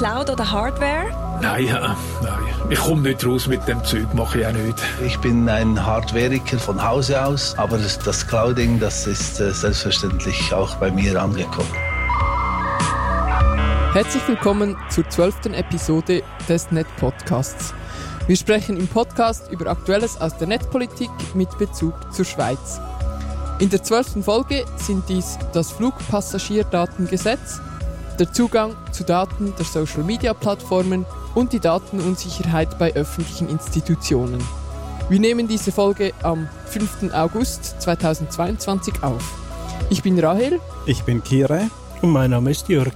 Cloud oder Hardware? Nein, äh, nein. Ich komme nicht raus mit dem Zeug, mache ich auch nicht. Ich bin ein Hardwareiker von Hause aus, aber das, Clouding, das ist äh, selbstverständlich auch bei mir angekommen. Herzlich willkommen zur zwölften Episode des Net-Podcasts. Wir sprechen im Podcast über Aktuelles aus der Netzpolitik mit Bezug zur Schweiz. In der zwölften Folge sind dies das Flugpassagierdatengesetz, der Zugang zu Daten der Social-Media-Plattformen und die Datenunsicherheit bei öffentlichen Institutionen. Wir nehmen diese Folge am 5. August 2022 auf. Ich bin Rahel. Ich bin Kire. Und mein Name ist Jörg.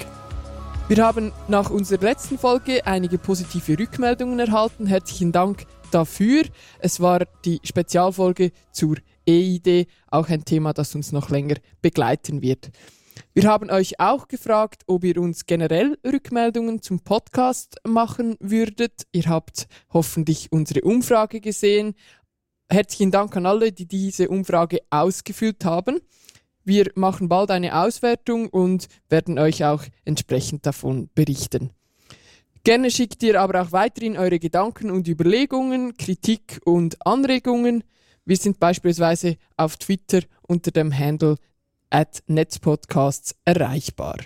Wir haben nach unserer letzten Folge einige positive Rückmeldungen erhalten. Herzlichen Dank dafür. Es war die Spezialfolge zur EID, auch ein Thema, das uns noch länger begleiten wird. Wir haben euch auch gefragt, ob ihr uns generell Rückmeldungen zum Podcast machen würdet. Ihr habt hoffentlich unsere Umfrage gesehen. Herzlichen Dank an alle, die diese Umfrage ausgefüllt haben. Wir machen bald eine Auswertung und werden euch auch entsprechend davon berichten. Gerne schickt ihr aber auch weiterhin eure Gedanken und Überlegungen, Kritik und Anregungen. Wir sind beispielsweise auf Twitter unter dem Handle at Netzpodcasts erreichbar.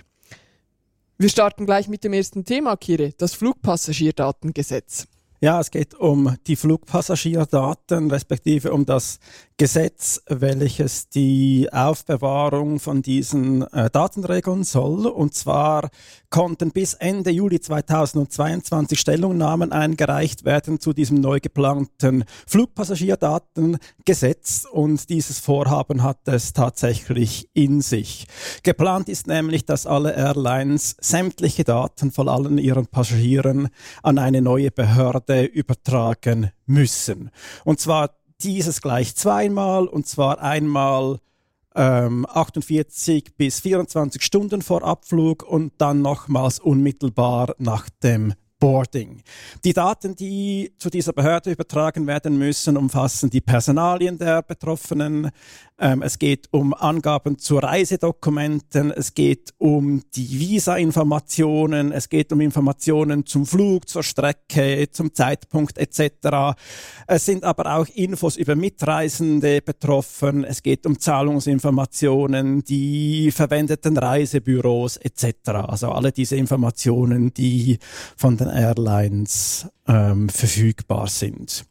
Wir starten gleich mit dem ersten Thema, Kire, das Flugpassagierdatengesetz. Ja, es geht um die Flugpassagierdaten, respektive um das Gesetz, welches die Aufbewahrung von diesen äh, Daten regeln soll. Und zwar konnten bis Ende Juli 2022 Stellungnahmen eingereicht werden zu diesem neu geplanten Flugpassagierdatengesetz. Und dieses Vorhaben hat es tatsächlich in sich. Geplant ist nämlich, dass alle Airlines sämtliche Daten von allen ihren Passagieren an eine neue Behörde übertragen müssen. Und zwar dieses gleich zweimal und zwar einmal ähm, 48 bis 24 Stunden vor Abflug und dann nochmals unmittelbar nach dem Boarding. Die Daten, die zu dieser Behörde übertragen werden müssen, umfassen die Personalien der Betroffenen, ähm, es geht um Angaben zu Reisedokumenten, es geht um die Visa-Informationen, es geht um Informationen zum Flug, zur Strecke, zum Zeitpunkt etc. Es sind aber auch Infos über Mitreisende betroffen, es geht um Zahlungsinformationen, die verwendeten Reisebüros etc. Also alle diese Informationen, die von den Airlines ähm, verfügbar sind.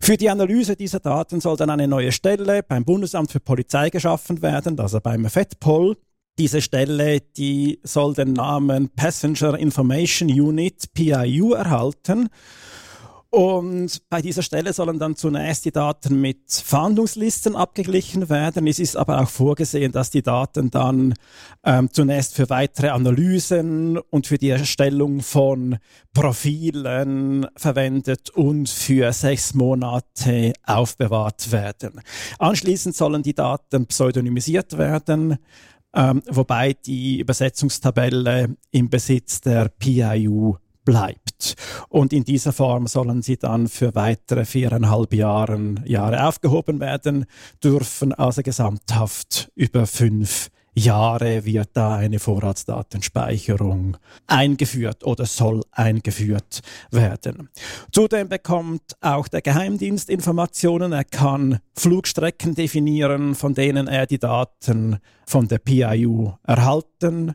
Für die Analyse dieser Daten soll dann eine neue Stelle beim Bundesamt für Polizei geschaffen werden, also beim FEDPOL. Diese Stelle, die soll den Namen Passenger Information Unit, PIU, erhalten. Und bei dieser Stelle sollen dann zunächst die Daten mit Fahndungslisten abgeglichen werden. Es ist aber auch vorgesehen, dass die Daten dann ähm, zunächst für weitere Analysen und für die Erstellung von Profilen verwendet und für sechs Monate aufbewahrt werden. Anschließend sollen die Daten pseudonymisiert werden. Ähm, wobei die Übersetzungstabelle im Besitz der PIU bleibt. Und in dieser Form sollen sie dann für weitere viereinhalb Jahren, Jahre aufgehoben werden dürfen, also gesamthaft über fünf Jahre wird da eine Vorratsdatenspeicherung eingeführt oder soll eingeführt werden. Zudem bekommt auch der Geheimdienst Informationen. Er kann Flugstrecken definieren, von denen er die Daten von der PIU erhalten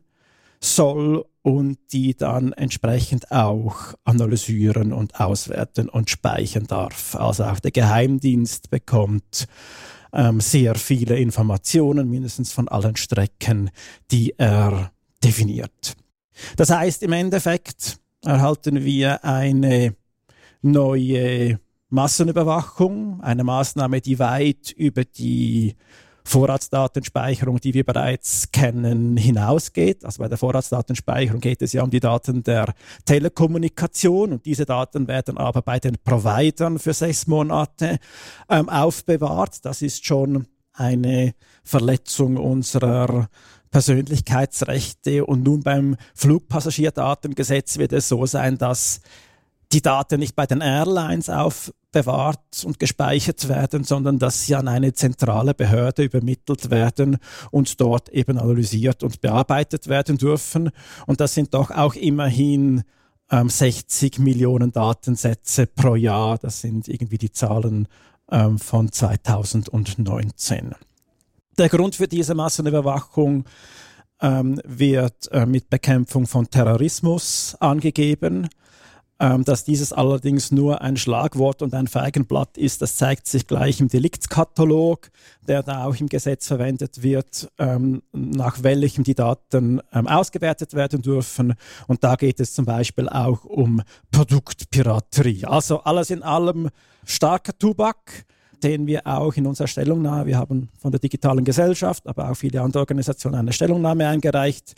soll und die dann entsprechend auch analysieren und auswerten und speichern darf. Also auch der Geheimdienst bekommt ähm, sehr viele Informationen, mindestens von allen Strecken, die er definiert. Das heißt, im Endeffekt erhalten wir eine neue Massenüberwachung, eine Maßnahme, die weit über die Vorratsdatenspeicherung, die wir bereits kennen, hinausgeht. Also bei der Vorratsdatenspeicherung geht es ja um die Daten der Telekommunikation und diese Daten werden aber bei den Providern für sechs Monate ähm, aufbewahrt. Das ist schon eine Verletzung unserer Persönlichkeitsrechte und nun beim Flugpassagierdatengesetz wird es so sein, dass die Daten nicht bei den Airlines aufbewahrt und gespeichert werden, sondern dass sie an eine zentrale Behörde übermittelt werden und dort eben analysiert und bearbeitet werden dürfen. Und das sind doch auch immerhin ähm, 60 Millionen Datensätze pro Jahr. Das sind irgendwie die Zahlen ähm, von 2019. Der Grund für diese Massenüberwachung ähm, wird äh, mit Bekämpfung von Terrorismus angegeben. Ähm, dass dieses allerdings nur ein Schlagwort und ein Feigenblatt ist, das zeigt sich gleich im Deliktskatalog, der da auch im Gesetz verwendet wird, ähm, nach welchem die Daten ähm, ausgewertet werden dürfen. Und da geht es zum Beispiel auch um Produktpiraterie. Also alles in allem starker Tubak den wir auch in unserer Stellungnahme, wir haben von der digitalen Gesellschaft, aber auch viele andere Organisationen eine Stellungnahme eingereicht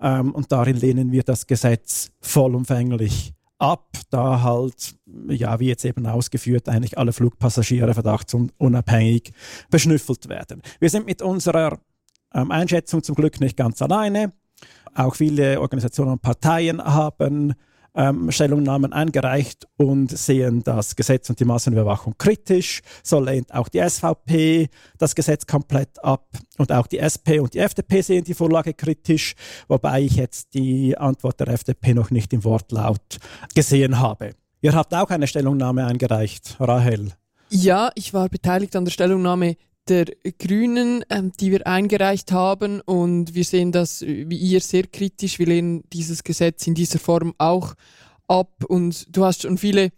ähm, und darin lehnen wir das Gesetz vollumfänglich ab, da halt, ja, wie jetzt eben ausgeführt, eigentlich alle Flugpassagiere verdachtsunabhängig beschnüffelt werden. Wir sind mit unserer ähm, Einschätzung zum Glück nicht ganz alleine. Auch viele Organisationen und Parteien haben ähm, Stellungnahmen eingereicht und sehen das Gesetz und die Massenüberwachung kritisch. So lehnt auch die SVP das Gesetz komplett ab und auch die SP und die FDP sehen die Vorlage kritisch, wobei ich jetzt die Antwort der FDP noch nicht im Wortlaut gesehen habe. Ihr habt auch eine Stellungnahme eingereicht, Rahel. Ja, ich war beteiligt an der Stellungnahme der Grünen, ähm, die wir eingereicht haben. Und wir sehen das wie ihr sehr kritisch. Wir lehnen dieses Gesetz in dieser Form auch ab. Und du hast schon viele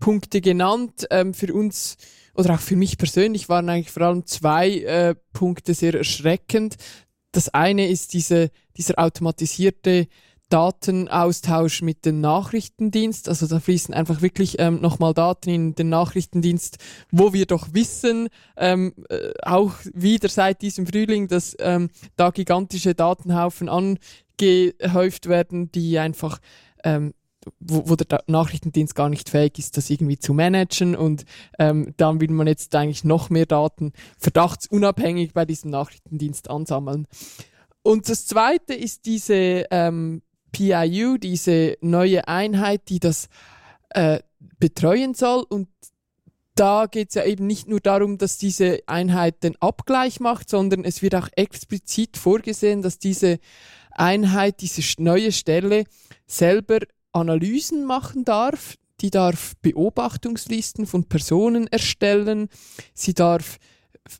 Punkte genannt. Ähm, für uns oder auch für mich persönlich waren eigentlich vor allem zwei äh, Punkte sehr erschreckend. Das eine ist diese, dieser automatisierte Datenaustausch mit dem Nachrichtendienst. Also da fließen einfach wirklich ähm, nochmal Daten in den Nachrichtendienst, wo wir doch wissen, ähm, äh, auch wieder seit diesem Frühling, dass ähm, da gigantische Datenhaufen angehäuft werden, die einfach ähm, wo, wo der Nachrichtendienst gar nicht fähig ist, das irgendwie zu managen und ähm, dann will man jetzt eigentlich noch mehr Daten verdachtsunabhängig bei diesem Nachrichtendienst ansammeln. Und das Zweite ist diese ähm, PIU, diese neue Einheit, die das äh, betreuen soll. Und da geht es ja eben nicht nur darum, dass diese Einheit den Abgleich macht, sondern es wird auch explizit vorgesehen, dass diese Einheit, diese neue Stelle selber Analysen machen darf. Die darf Beobachtungslisten von Personen erstellen. Sie darf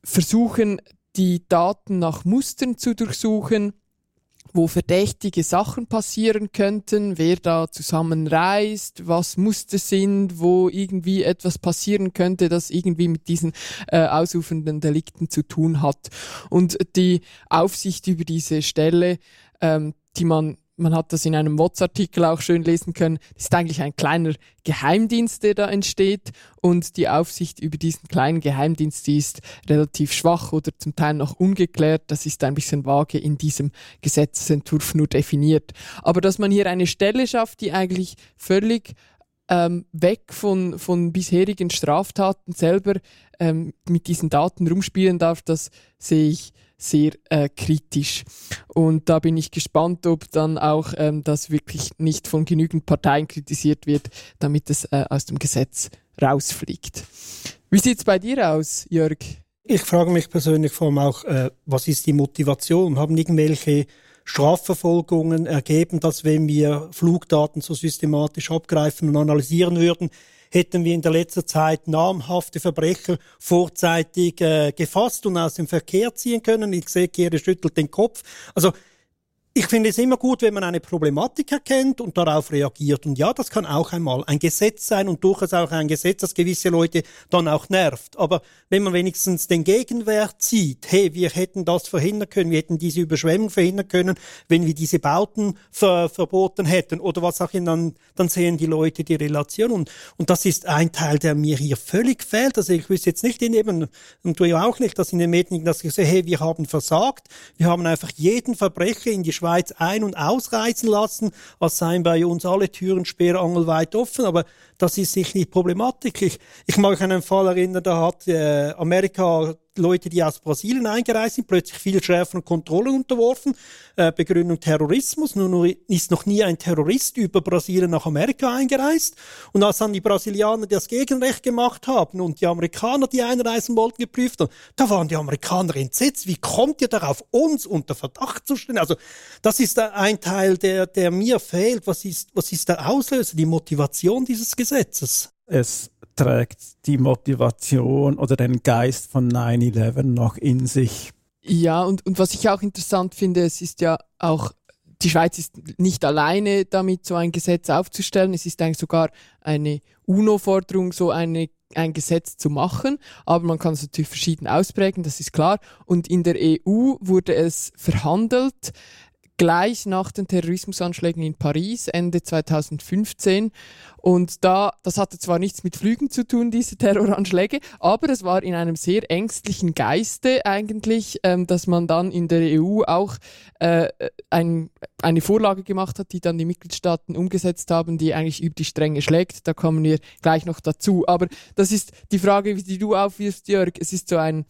versuchen, die Daten nach Mustern zu durchsuchen wo verdächtige Sachen passieren könnten, wer da zusammenreist, was Muster sind, wo irgendwie etwas passieren könnte, das irgendwie mit diesen äh, ausufernden Delikten zu tun hat. Und die Aufsicht über diese Stelle, ähm, die man man hat das in einem WhatsApp-Artikel auch schön lesen können, das ist eigentlich ein kleiner Geheimdienst, der da entsteht und die Aufsicht über diesen kleinen Geheimdienst, die ist relativ schwach oder zum Teil noch ungeklärt. Das ist ein bisschen vage in diesem Gesetzentwurf nur definiert. Aber dass man hier eine Stelle schafft, die eigentlich völlig ähm, weg von, von bisherigen Straftaten selber ähm, mit diesen Daten rumspielen darf, das sehe ich sehr äh, kritisch. Und da bin ich gespannt, ob dann auch ähm, das wirklich nicht von genügend Parteien kritisiert wird, damit es äh, aus dem Gesetz rausfliegt. Wie sieht es bei dir aus, Jörg? Ich frage mich persönlich vor allem auch, äh, was ist die Motivation? Haben irgendwelche Strafverfolgungen ergeben, dass wenn wir Flugdaten so systematisch abgreifen und analysieren würden, hätten wir in der letzten Zeit namhafte Verbrecher vorzeitig äh, gefasst und aus dem Verkehr ziehen können. Ich sehe, Kehre schüttelt den Kopf. Also ich finde es immer gut, wenn man eine Problematik erkennt und darauf reagiert. Und ja, das kann auch einmal ein Gesetz sein und durchaus auch ein Gesetz, das gewisse Leute dann auch nervt. Aber wenn man wenigstens den Gegenwert sieht, hey, wir hätten das verhindern können, wir hätten diese Überschwemmung verhindern können, wenn wir diese Bauten ver verboten hätten oder was auch immer, dann, dann sehen die Leute die Relation. Und, und das ist ein Teil, der mir hier völlig fehlt. Also ich wüsste jetzt nicht in eben, und du ja auch nicht, dass in den Medien, dass ich sehe, hey, wir haben versagt, wir haben einfach jeden Verbrecher in die Schweiz ein- und ausreisen lassen, als seien bei uns alle Türen sperrangelweit offen, aber das ist nicht Problematik. Ich, ich mag an einen Fall erinnern, da hat äh, Amerika Leute, die aus Brasilien eingereist sind, plötzlich viel schärferen Kontrollen unterworfen. Äh, Begründung Terrorismus. Nun ist noch nie ein Terrorist über Brasilien nach Amerika eingereist. Und als dann die Brasilianer das Gegenrecht gemacht haben und die Amerikaner, die einreisen wollten, geprüft haben, da waren die Amerikaner entsetzt. Wie kommt ihr darauf, uns unter Verdacht zu stellen? Also das ist ein Teil, der, der mir fehlt. Was ist, was ist der Auslöser, die Motivation dieses Gesetzes? Es trägt die Motivation oder den Geist von 9-11 noch in sich. Ja, und, und was ich auch interessant finde, es ist ja auch, die Schweiz ist nicht alleine damit, so ein Gesetz aufzustellen. Es ist eigentlich sogar eine UNO-Forderung, so eine, ein Gesetz zu machen. Aber man kann es natürlich verschieden ausprägen, das ist klar. Und in der EU wurde es verhandelt gleich nach den Terrorismusanschlägen in Paris Ende 2015. Und da, das hatte zwar nichts mit Flügen zu tun, diese Terroranschläge, aber es war in einem sehr ängstlichen Geiste eigentlich, ähm, dass man dann in der EU auch äh, ein, eine Vorlage gemacht hat, die dann die Mitgliedstaaten umgesetzt haben, die eigentlich über die Stränge schlägt. Da kommen wir gleich noch dazu. Aber das ist die Frage, die du aufwirfst, Jörg. Es ist so ein,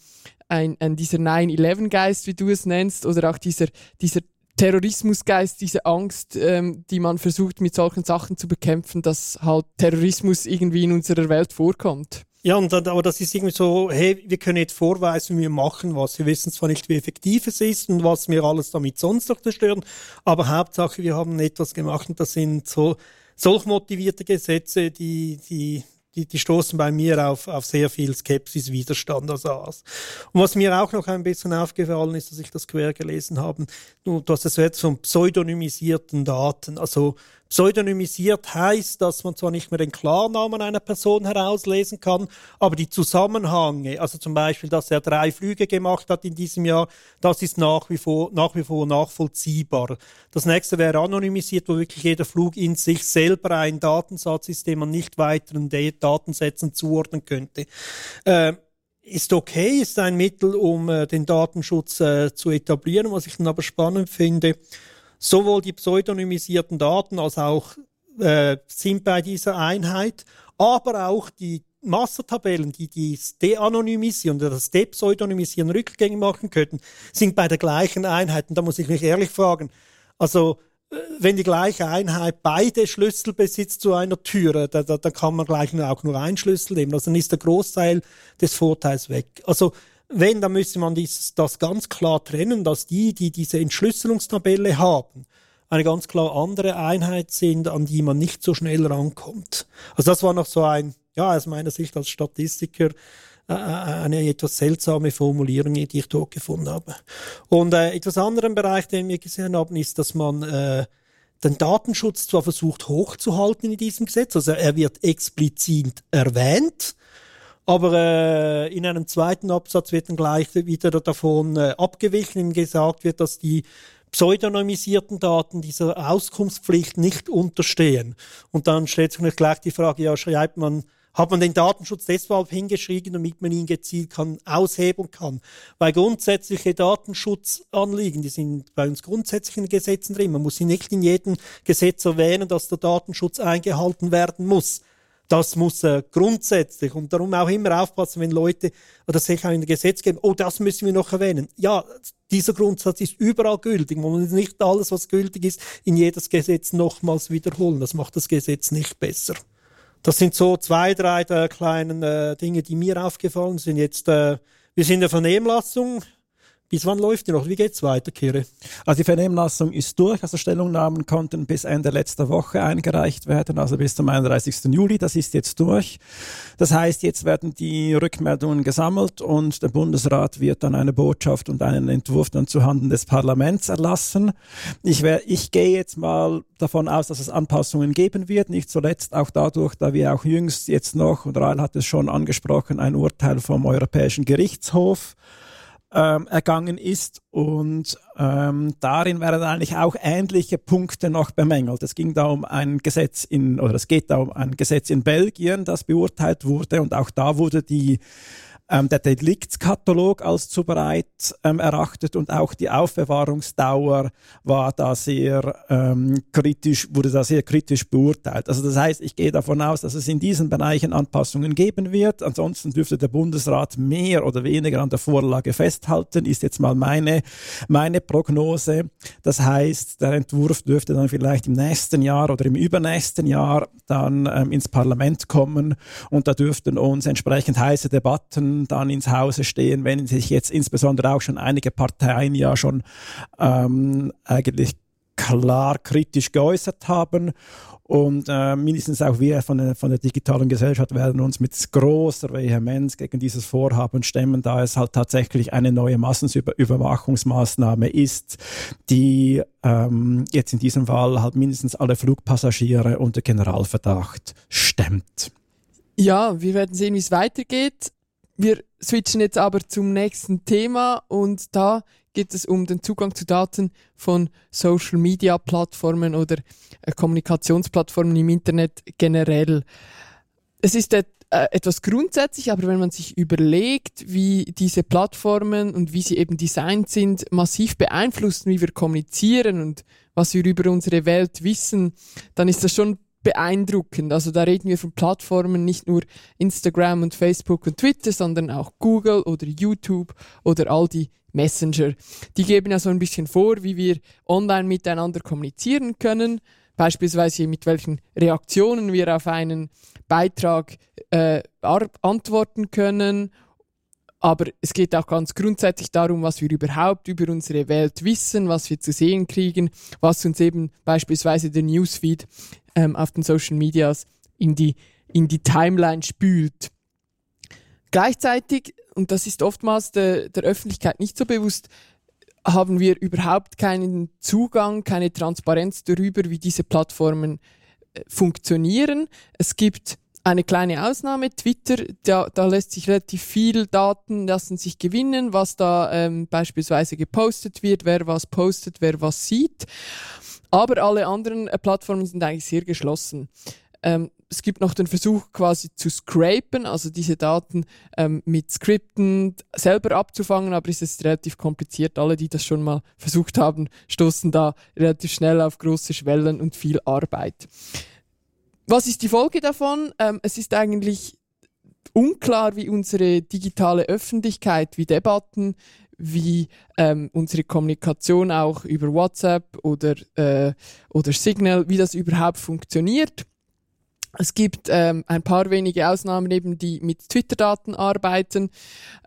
ein, ein dieser 9-11-Geist, wie du es nennst, oder auch dieser, dieser Terrorismusgeist, diese Angst, ähm, die man versucht mit solchen Sachen zu bekämpfen, dass halt Terrorismus irgendwie in unserer Welt vorkommt. Ja, und dann, aber das ist irgendwie so, hey, wir können nicht vorweisen, wir machen was. Wir wissen zwar nicht, wie effektiv es ist und was wir alles damit sonst noch zerstören, aber Hauptsache, wir haben etwas gemacht und das sind so solch motivierte Gesetze, die, die die, die stoßen bei mir auf, auf sehr viel Skepsis, Widerstand als AS. Und was mir auch noch ein bisschen aufgefallen ist, dass ich das quer gelesen habe, du, du hast es jetzt von pseudonymisierten Daten. Also Pseudonymisiert heißt, dass man zwar nicht mehr den Klarnamen einer Person herauslesen kann, aber die Zusammenhänge, also zum Beispiel, dass er drei Flüge gemacht hat in diesem Jahr, das ist nach wie vor, nach wie vor nachvollziehbar. Das nächste wäre anonymisiert, wo wirklich jeder Flug in sich selber ein Datensatz ist, den man nicht weiteren Datensätzen zuordnen könnte. Äh, ist okay, ist ein Mittel, um äh, den Datenschutz äh, zu etablieren. Was ich dann aber spannend finde, Sowohl die pseudonymisierten Daten als auch äh, sind bei dieser Einheit, aber auch die Mastertabellen, die dies de-anonymisieren oder das de-pseudonymisieren rückgängig machen könnten, sind bei der gleichen Einheit. Und da muss ich mich ehrlich fragen, also äh, wenn die gleiche Einheit beide Schlüssel besitzt zu einer Türe, da, da, da kann man gleich auch nur einen Schlüssel nehmen. Also dann ist der Großteil des Vorteils weg. Also wenn, dann müsste man dies, das ganz klar trennen, dass die, die diese Entschlüsselungstabelle haben, eine ganz klar andere Einheit sind, an die man nicht so schnell rankommt. Also das war noch so ein, ja, aus meiner Sicht als Statistiker, äh, äh eine etwas seltsame Formulierung, die ich dort gefunden habe. Und äh, etwas anderen Bereich, den wir gesehen haben, ist, dass man äh, den Datenschutz zwar versucht hochzuhalten in diesem Gesetz, also er wird explizit erwähnt, aber äh, in einem zweiten Absatz wird dann gleich wieder davon äh, abgewichen, ihm gesagt wird, dass die pseudonymisierten Daten dieser Auskunftspflicht nicht unterstehen. Und dann stellt sich natürlich gleich die Frage, ja, schreibt man, hat man den Datenschutz deshalb hingeschrieben, damit man ihn gezielt kann, aushebeln kann. Weil grundsätzliche Datenschutzanliegen, die sind bei uns grundsätzlich in Gesetzen drin. Man muss sie nicht in jedem Gesetz erwähnen, dass der Datenschutz eingehalten werden muss. Das muss äh, grundsätzlich und darum auch immer aufpassen, wenn Leute oder sich auch in der Gesetzgebung, oh, das müssen wir noch erwähnen. Ja, dieser Grundsatz ist überall gültig. Man muss nicht alles, was gültig ist, in jedes Gesetz nochmals wiederholen. Das macht das Gesetz nicht besser. Das sind so zwei, drei der kleinen äh, Dinge, die mir aufgefallen sind. Jetzt, äh, wir sind in der Vernehmlassung. Bis wann läuft die noch? Wie geht's weiter, Kire? Also die Vernehmlassung ist durch. Also Stellungnahmen konnten bis Ende letzter Woche eingereicht werden, also bis zum 31. Juli. Das ist jetzt durch. Das heißt, jetzt werden die Rückmeldungen gesammelt und der Bundesrat wird dann eine Botschaft und einen Entwurf dann zuhanden des Parlaments erlassen. Ich, wär, ich gehe jetzt mal davon aus, dass es Anpassungen geben wird, nicht zuletzt auch dadurch, da wir auch jüngst jetzt noch, und Rail hat es schon angesprochen, ein Urteil vom Europäischen Gerichtshof ähm, ergangen ist. Und ähm, darin werden eigentlich auch ähnliche Punkte noch bemängelt. Es ging da um ein Gesetz in, oder es geht da um ein Gesetz in Belgien, das beurteilt wurde. Und auch da wurde die ähm, der Deliktskatalog als zu breit ähm, erachtet und auch die Aufbewahrungsdauer war da sehr ähm, kritisch, wurde da sehr kritisch beurteilt. Also das heißt, ich gehe davon aus, dass es in diesen Bereichen Anpassungen geben wird. Ansonsten dürfte der Bundesrat mehr oder weniger an der Vorlage festhalten, ist jetzt mal meine, meine Prognose. Das heißt, der Entwurf dürfte dann vielleicht im nächsten Jahr oder im übernächsten Jahr dann ähm, ins Parlament kommen und da dürften uns entsprechend heiße Debatten dann ins Hause stehen, wenn sich jetzt insbesondere auch schon einige Parteien ja schon ähm, eigentlich klar kritisch geäußert haben. Und äh, mindestens auch wir von der, von der digitalen Gesellschaft werden uns mit großer Vehemenz gegen dieses Vorhaben stemmen, da es halt tatsächlich eine neue Massenüberwachungsmaßnahme ist, die ähm, jetzt in diesem Fall halt mindestens alle Flugpassagiere unter Generalverdacht stemmt. Ja, wir werden sehen, wie es weitergeht. Wir switchen jetzt aber zum nächsten Thema und da geht es um den Zugang zu Daten von Social Media Plattformen oder äh, Kommunikationsplattformen im Internet generell. Es ist äh, etwas grundsätzlich, aber wenn man sich überlegt, wie diese Plattformen und wie sie eben designt sind, massiv beeinflussen, wie wir kommunizieren und was wir über unsere Welt wissen, dann ist das schon beeindruckend. Also da reden wir von Plattformen, nicht nur Instagram und Facebook und Twitter, sondern auch Google oder YouTube oder all die Messenger. Die geben ja so ein bisschen vor, wie wir online miteinander kommunizieren können, beispielsweise mit welchen Reaktionen wir auf einen Beitrag äh, antworten können. Aber es geht auch ganz grundsätzlich darum, was wir überhaupt über unsere Welt wissen, was wir zu sehen kriegen, was uns eben beispielsweise der Newsfeed ähm, auf den Social Medias in die, in die Timeline spült. Gleichzeitig, und das ist oftmals de, der Öffentlichkeit nicht so bewusst, haben wir überhaupt keinen Zugang, keine Transparenz darüber, wie diese Plattformen äh, funktionieren. Es gibt eine kleine Ausnahme, Twitter, da, da lässt sich relativ viel Daten lassen sich gewinnen, was da ähm, beispielsweise gepostet wird, wer was postet, wer was sieht. Aber alle anderen äh, Plattformen sind eigentlich sehr geschlossen. Ähm, es gibt noch den Versuch quasi zu scrapen, also diese Daten ähm, mit Skripten selber abzufangen, aber es ist relativ kompliziert. Alle, die das schon mal versucht haben, stoßen da relativ schnell auf große Schwellen und viel Arbeit. Was ist die Folge davon? Ähm, es ist eigentlich unklar, wie unsere digitale Öffentlichkeit, wie Debatten, wie ähm, unsere Kommunikation auch über WhatsApp oder, äh, oder Signal, wie das überhaupt funktioniert. Es gibt ähm, ein paar wenige Ausnahmen eben, die mit Twitter-Daten arbeiten.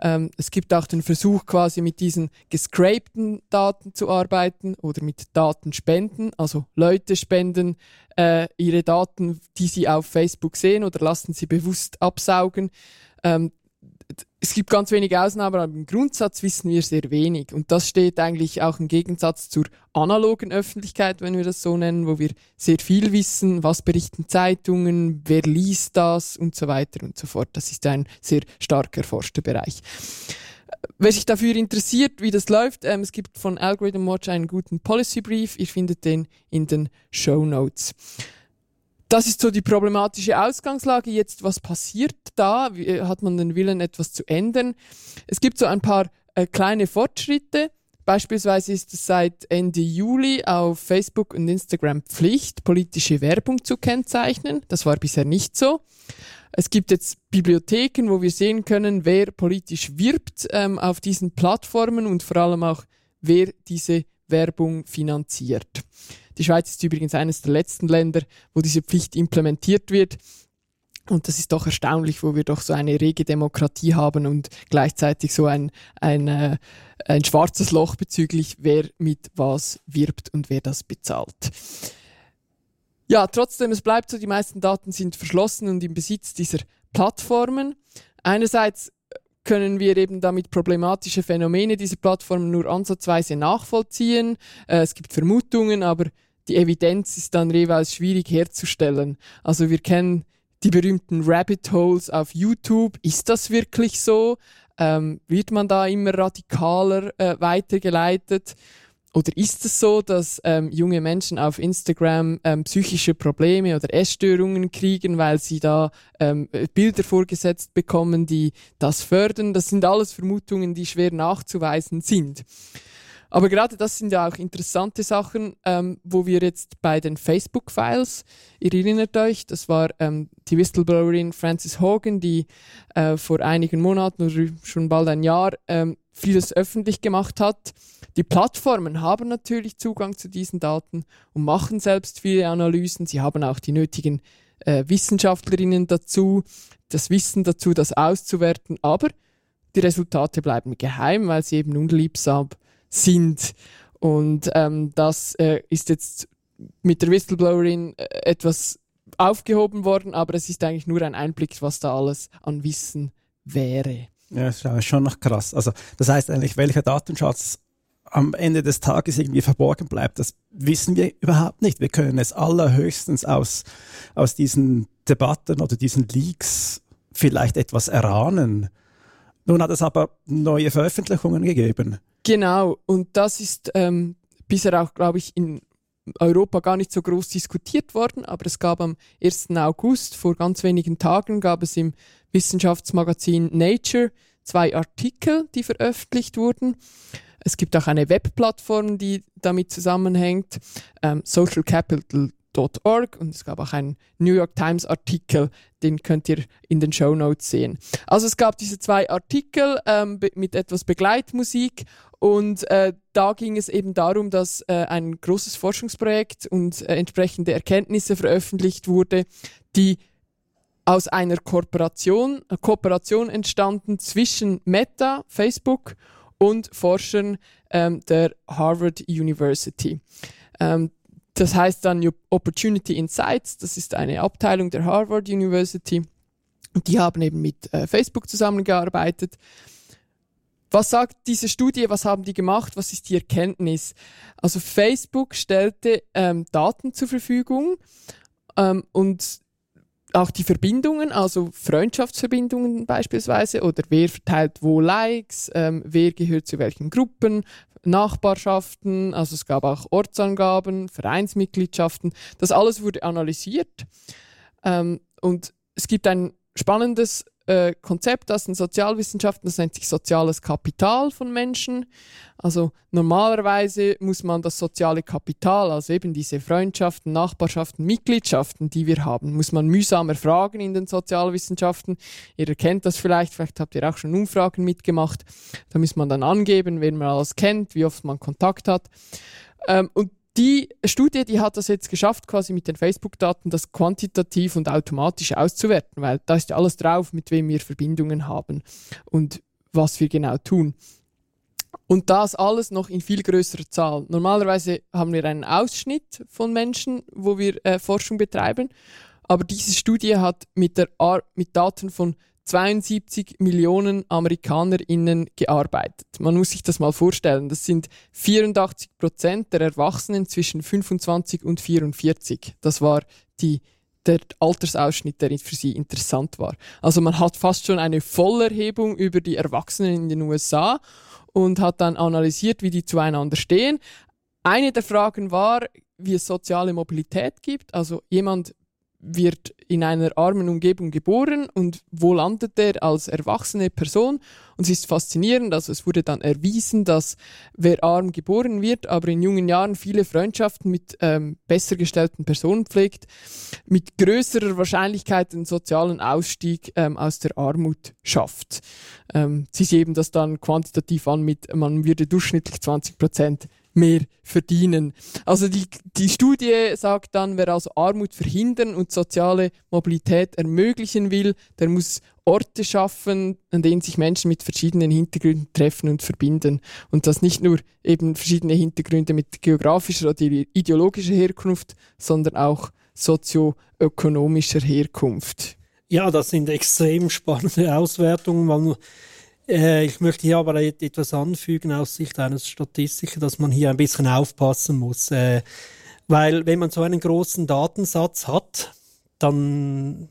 Ähm, es gibt auch den Versuch, quasi mit diesen gescrapten Daten zu arbeiten oder mit Datenspenden. Also Leute spenden äh, ihre Daten, die sie auf Facebook sehen oder lassen sie bewusst absaugen. Ähm, es gibt ganz wenige Ausnahmen, aber im Grundsatz wissen wir sehr wenig. Und das steht eigentlich auch im Gegensatz zur analogen Öffentlichkeit, wenn wir das so nennen, wo wir sehr viel wissen, was berichten Zeitungen, wer liest das und so weiter und so fort. Das ist ein sehr stark erforschter Bereich. Wer sich dafür interessiert, wie das läuft, ähm, es gibt von Algorithm Watch einen guten Policy Brief. Ihr findet den in den Show Notes. Das ist so die problematische Ausgangslage. Jetzt, was passiert da? Wie, äh, hat man den Willen, etwas zu ändern? Es gibt so ein paar äh, kleine Fortschritte. Beispielsweise ist es seit Ende Juli auf Facebook und Instagram Pflicht, politische Werbung zu kennzeichnen. Das war bisher nicht so. Es gibt jetzt Bibliotheken, wo wir sehen können, wer politisch wirbt ähm, auf diesen Plattformen und vor allem auch, wer diese Werbung finanziert. Die Schweiz ist übrigens eines der letzten Länder, wo diese Pflicht implementiert wird. Und das ist doch erstaunlich, wo wir doch so eine rege Demokratie haben und gleichzeitig so ein, ein, äh, ein schwarzes Loch bezüglich, wer mit was wirbt und wer das bezahlt. Ja, trotzdem, es bleibt so, die meisten Daten sind verschlossen und im Besitz dieser Plattformen. Einerseits können wir eben damit problematische Phänomene dieser Plattformen nur ansatzweise nachvollziehen. Äh, es gibt Vermutungen, aber die Evidenz ist dann jeweils schwierig herzustellen. Also wir kennen die berühmten Rabbit Holes auf YouTube. Ist das wirklich so? Ähm, wird man da immer radikaler äh, weitergeleitet? Oder ist es so, dass ähm, junge Menschen auf Instagram ähm, psychische Probleme oder Essstörungen kriegen, weil sie da ähm, Bilder vorgesetzt bekommen, die das fördern? Das sind alles Vermutungen, die schwer nachzuweisen sind. Aber gerade das sind ja auch interessante Sachen, ähm, wo wir jetzt bei den Facebook-Files, ihr erinnert euch, das war ähm, die Whistleblowerin Frances Hogan, die äh, vor einigen Monaten oder schon bald ein Jahr ähm, vieles öffentlich gemacht hat. Die Plattformen haben natürlich Zugang zu diesen Daten und machen selbst viele Analysen. Sie haben auch die nötigen äh, Wissenschaftlerinnen dazu, das Wissen dazu, das auszuwerten. Aber die Resultate bleiben geheim, weil sie eben unliebsam sind. Und ähm, das äh, ist jetzt mit der Whistleblowerin äh, etwas aufgehoben worden, aber es ist eigentlich nur ein Einblick, was da alles an Wissen wäre. Ja, das ist schon noch krass. Also das heißt eigentlich, welcher Datenschatz am Ende des Tages irgendwie verborgen bleibt, das wissen wir überhaupt nicht. Wir können es allerhöchstens aus, aus diesen Debatten oder diesen Leaks vielleicht etwas erahnen. Nun hat es aber neue Veröffentlichungen gegeben. Genau, und das ist ähm, bisher auch, glaube ich, in Europa gar nicht so groß diskutiert worden, aber es gab am 1. August, vor ganz wenigen Tagen, gab es im Wissenschaftsmagazin Nature zwei Artikel, die veröffentlicht wurden. Es gibt auch eine Webplattform, die damit zusammenhängt, ähm, socialcapital.org und es gab auch einen New York Times Artikel, den könnt ihr in den Show Notes sehen. Also es gab diese zwei Artikel ähm, mit etwas Begleitmusik und äh, da ging es eben darum, dass äh, ein großes Forschungsprojekt und äh, entsprechende Erkenntnisse veröffentlicht wurde, die aus einer Kooperation, Kooperation entstanden zwischen Meta, Facebook und Forschern ähm, der Harvard University. Ähm, das heißt dann Opportunity Insights, das ist eine Abteilung der Harvard University. Und die haben eben mit äh, Facebook zusammengearbeitet. Was sagt diese Studie? Was haben die gemacht? Was ist die Erkenntnis? Also Facebook stellte ähm, Daten zur Verfügung ähm, und auch die Verbindungen, also Freundschaftsverbindungen beispielsweise, oder wer verteilt wo Likes, ähm, wer gehört zu welchen Gruppen, Nachbarschaften, also es gab auch Ortsangaben, Vereinsmitgliedschaften, das alles wurde analysiert. Ähm, und es gibt ein spannendes äh, Konzept aus den Sozialwissenschaften, das nennt sich soziales Kapital von Menschen. Also normalerweise muss man das soziale Kapital, also eben diese Freundschaften, Nachbarschaften, Mitgliedschaften, die wir haben, muss man mühsam erfragen in den Sozialwissenschaften. Ihr erkennt das vielleicht, vielleicht habt ihr auch schon Umfragen mitgemacht. Da muss man dann angeben, wen man alles kennt, wie oft man Kontakt hat. Ähm, und die Studie, die hat das jetzt geschafft, quasi mit den Facebook-Daten das quantitativ und automatisch auszuwerten, weil da ist ja alles drauf, mit wem wir Verbindungen haben und was wir genau tun. Und das alles noch in viel größerer Zahl. Normalerweise haben wir einen Ausschnitt von Menschen, wo wir äh, Forschung betreiben, aber diese Studie hat mit, der Ar mit Daten von 72 Millionen AmerikanerInnen gearbeitet. Man muss sich das mal vorstellen. Das sind 84 Prozent der Erwachsenen zwischen 25 und 44. Das war die, der Altersausschnitt, der für sie interessant war. Also man hat fast schon eine Vollerhebung über die Erwachsenen in den USA und hat dann analysiert, wie die zueinander stehen. Eine der Fragen war, wie es soziale Mobilität gibt. Also jemand wird in einer armen Umgebung geboren und wo landet er als erwachsene Person? Und es ist faszinierend, also es wurde dann erwiesen, dass wer arm geboren wird, aber in jungen Jahren viele Freundschaften mit ähm, besser gestellten Personen pflegt, mit größerer Wahrscheinlichkeit den sozialen Ausstieg ähm, aus der Armut schafft. Ähm, sie geben das dann quantitativ an mit, man würde durchschnittlich 20 Prozent mehr verdienen. Also die, die Studie sagt dann, wer also Armut verhindern und soziale Mobilität ermöglichen will, der muss Orte schaffen, an denen sich Menschen mit verschiedenen Hintergründen treffen und verbinden. Und das nicht nur eben verschiedene Hintergründe mit geografischer oder ideologischer Herkunft, sondern auch sozioökonomischer Herkunft. Ja, das sind extrem spannende Auswertungen. Man äh, ich möchte hier aber etwas anfügen aus Sicht eines Statistikers, dass man hier ein bisschen aufpassen muss. Äh, weil wenn man so einen großen Datensatz hat, dann,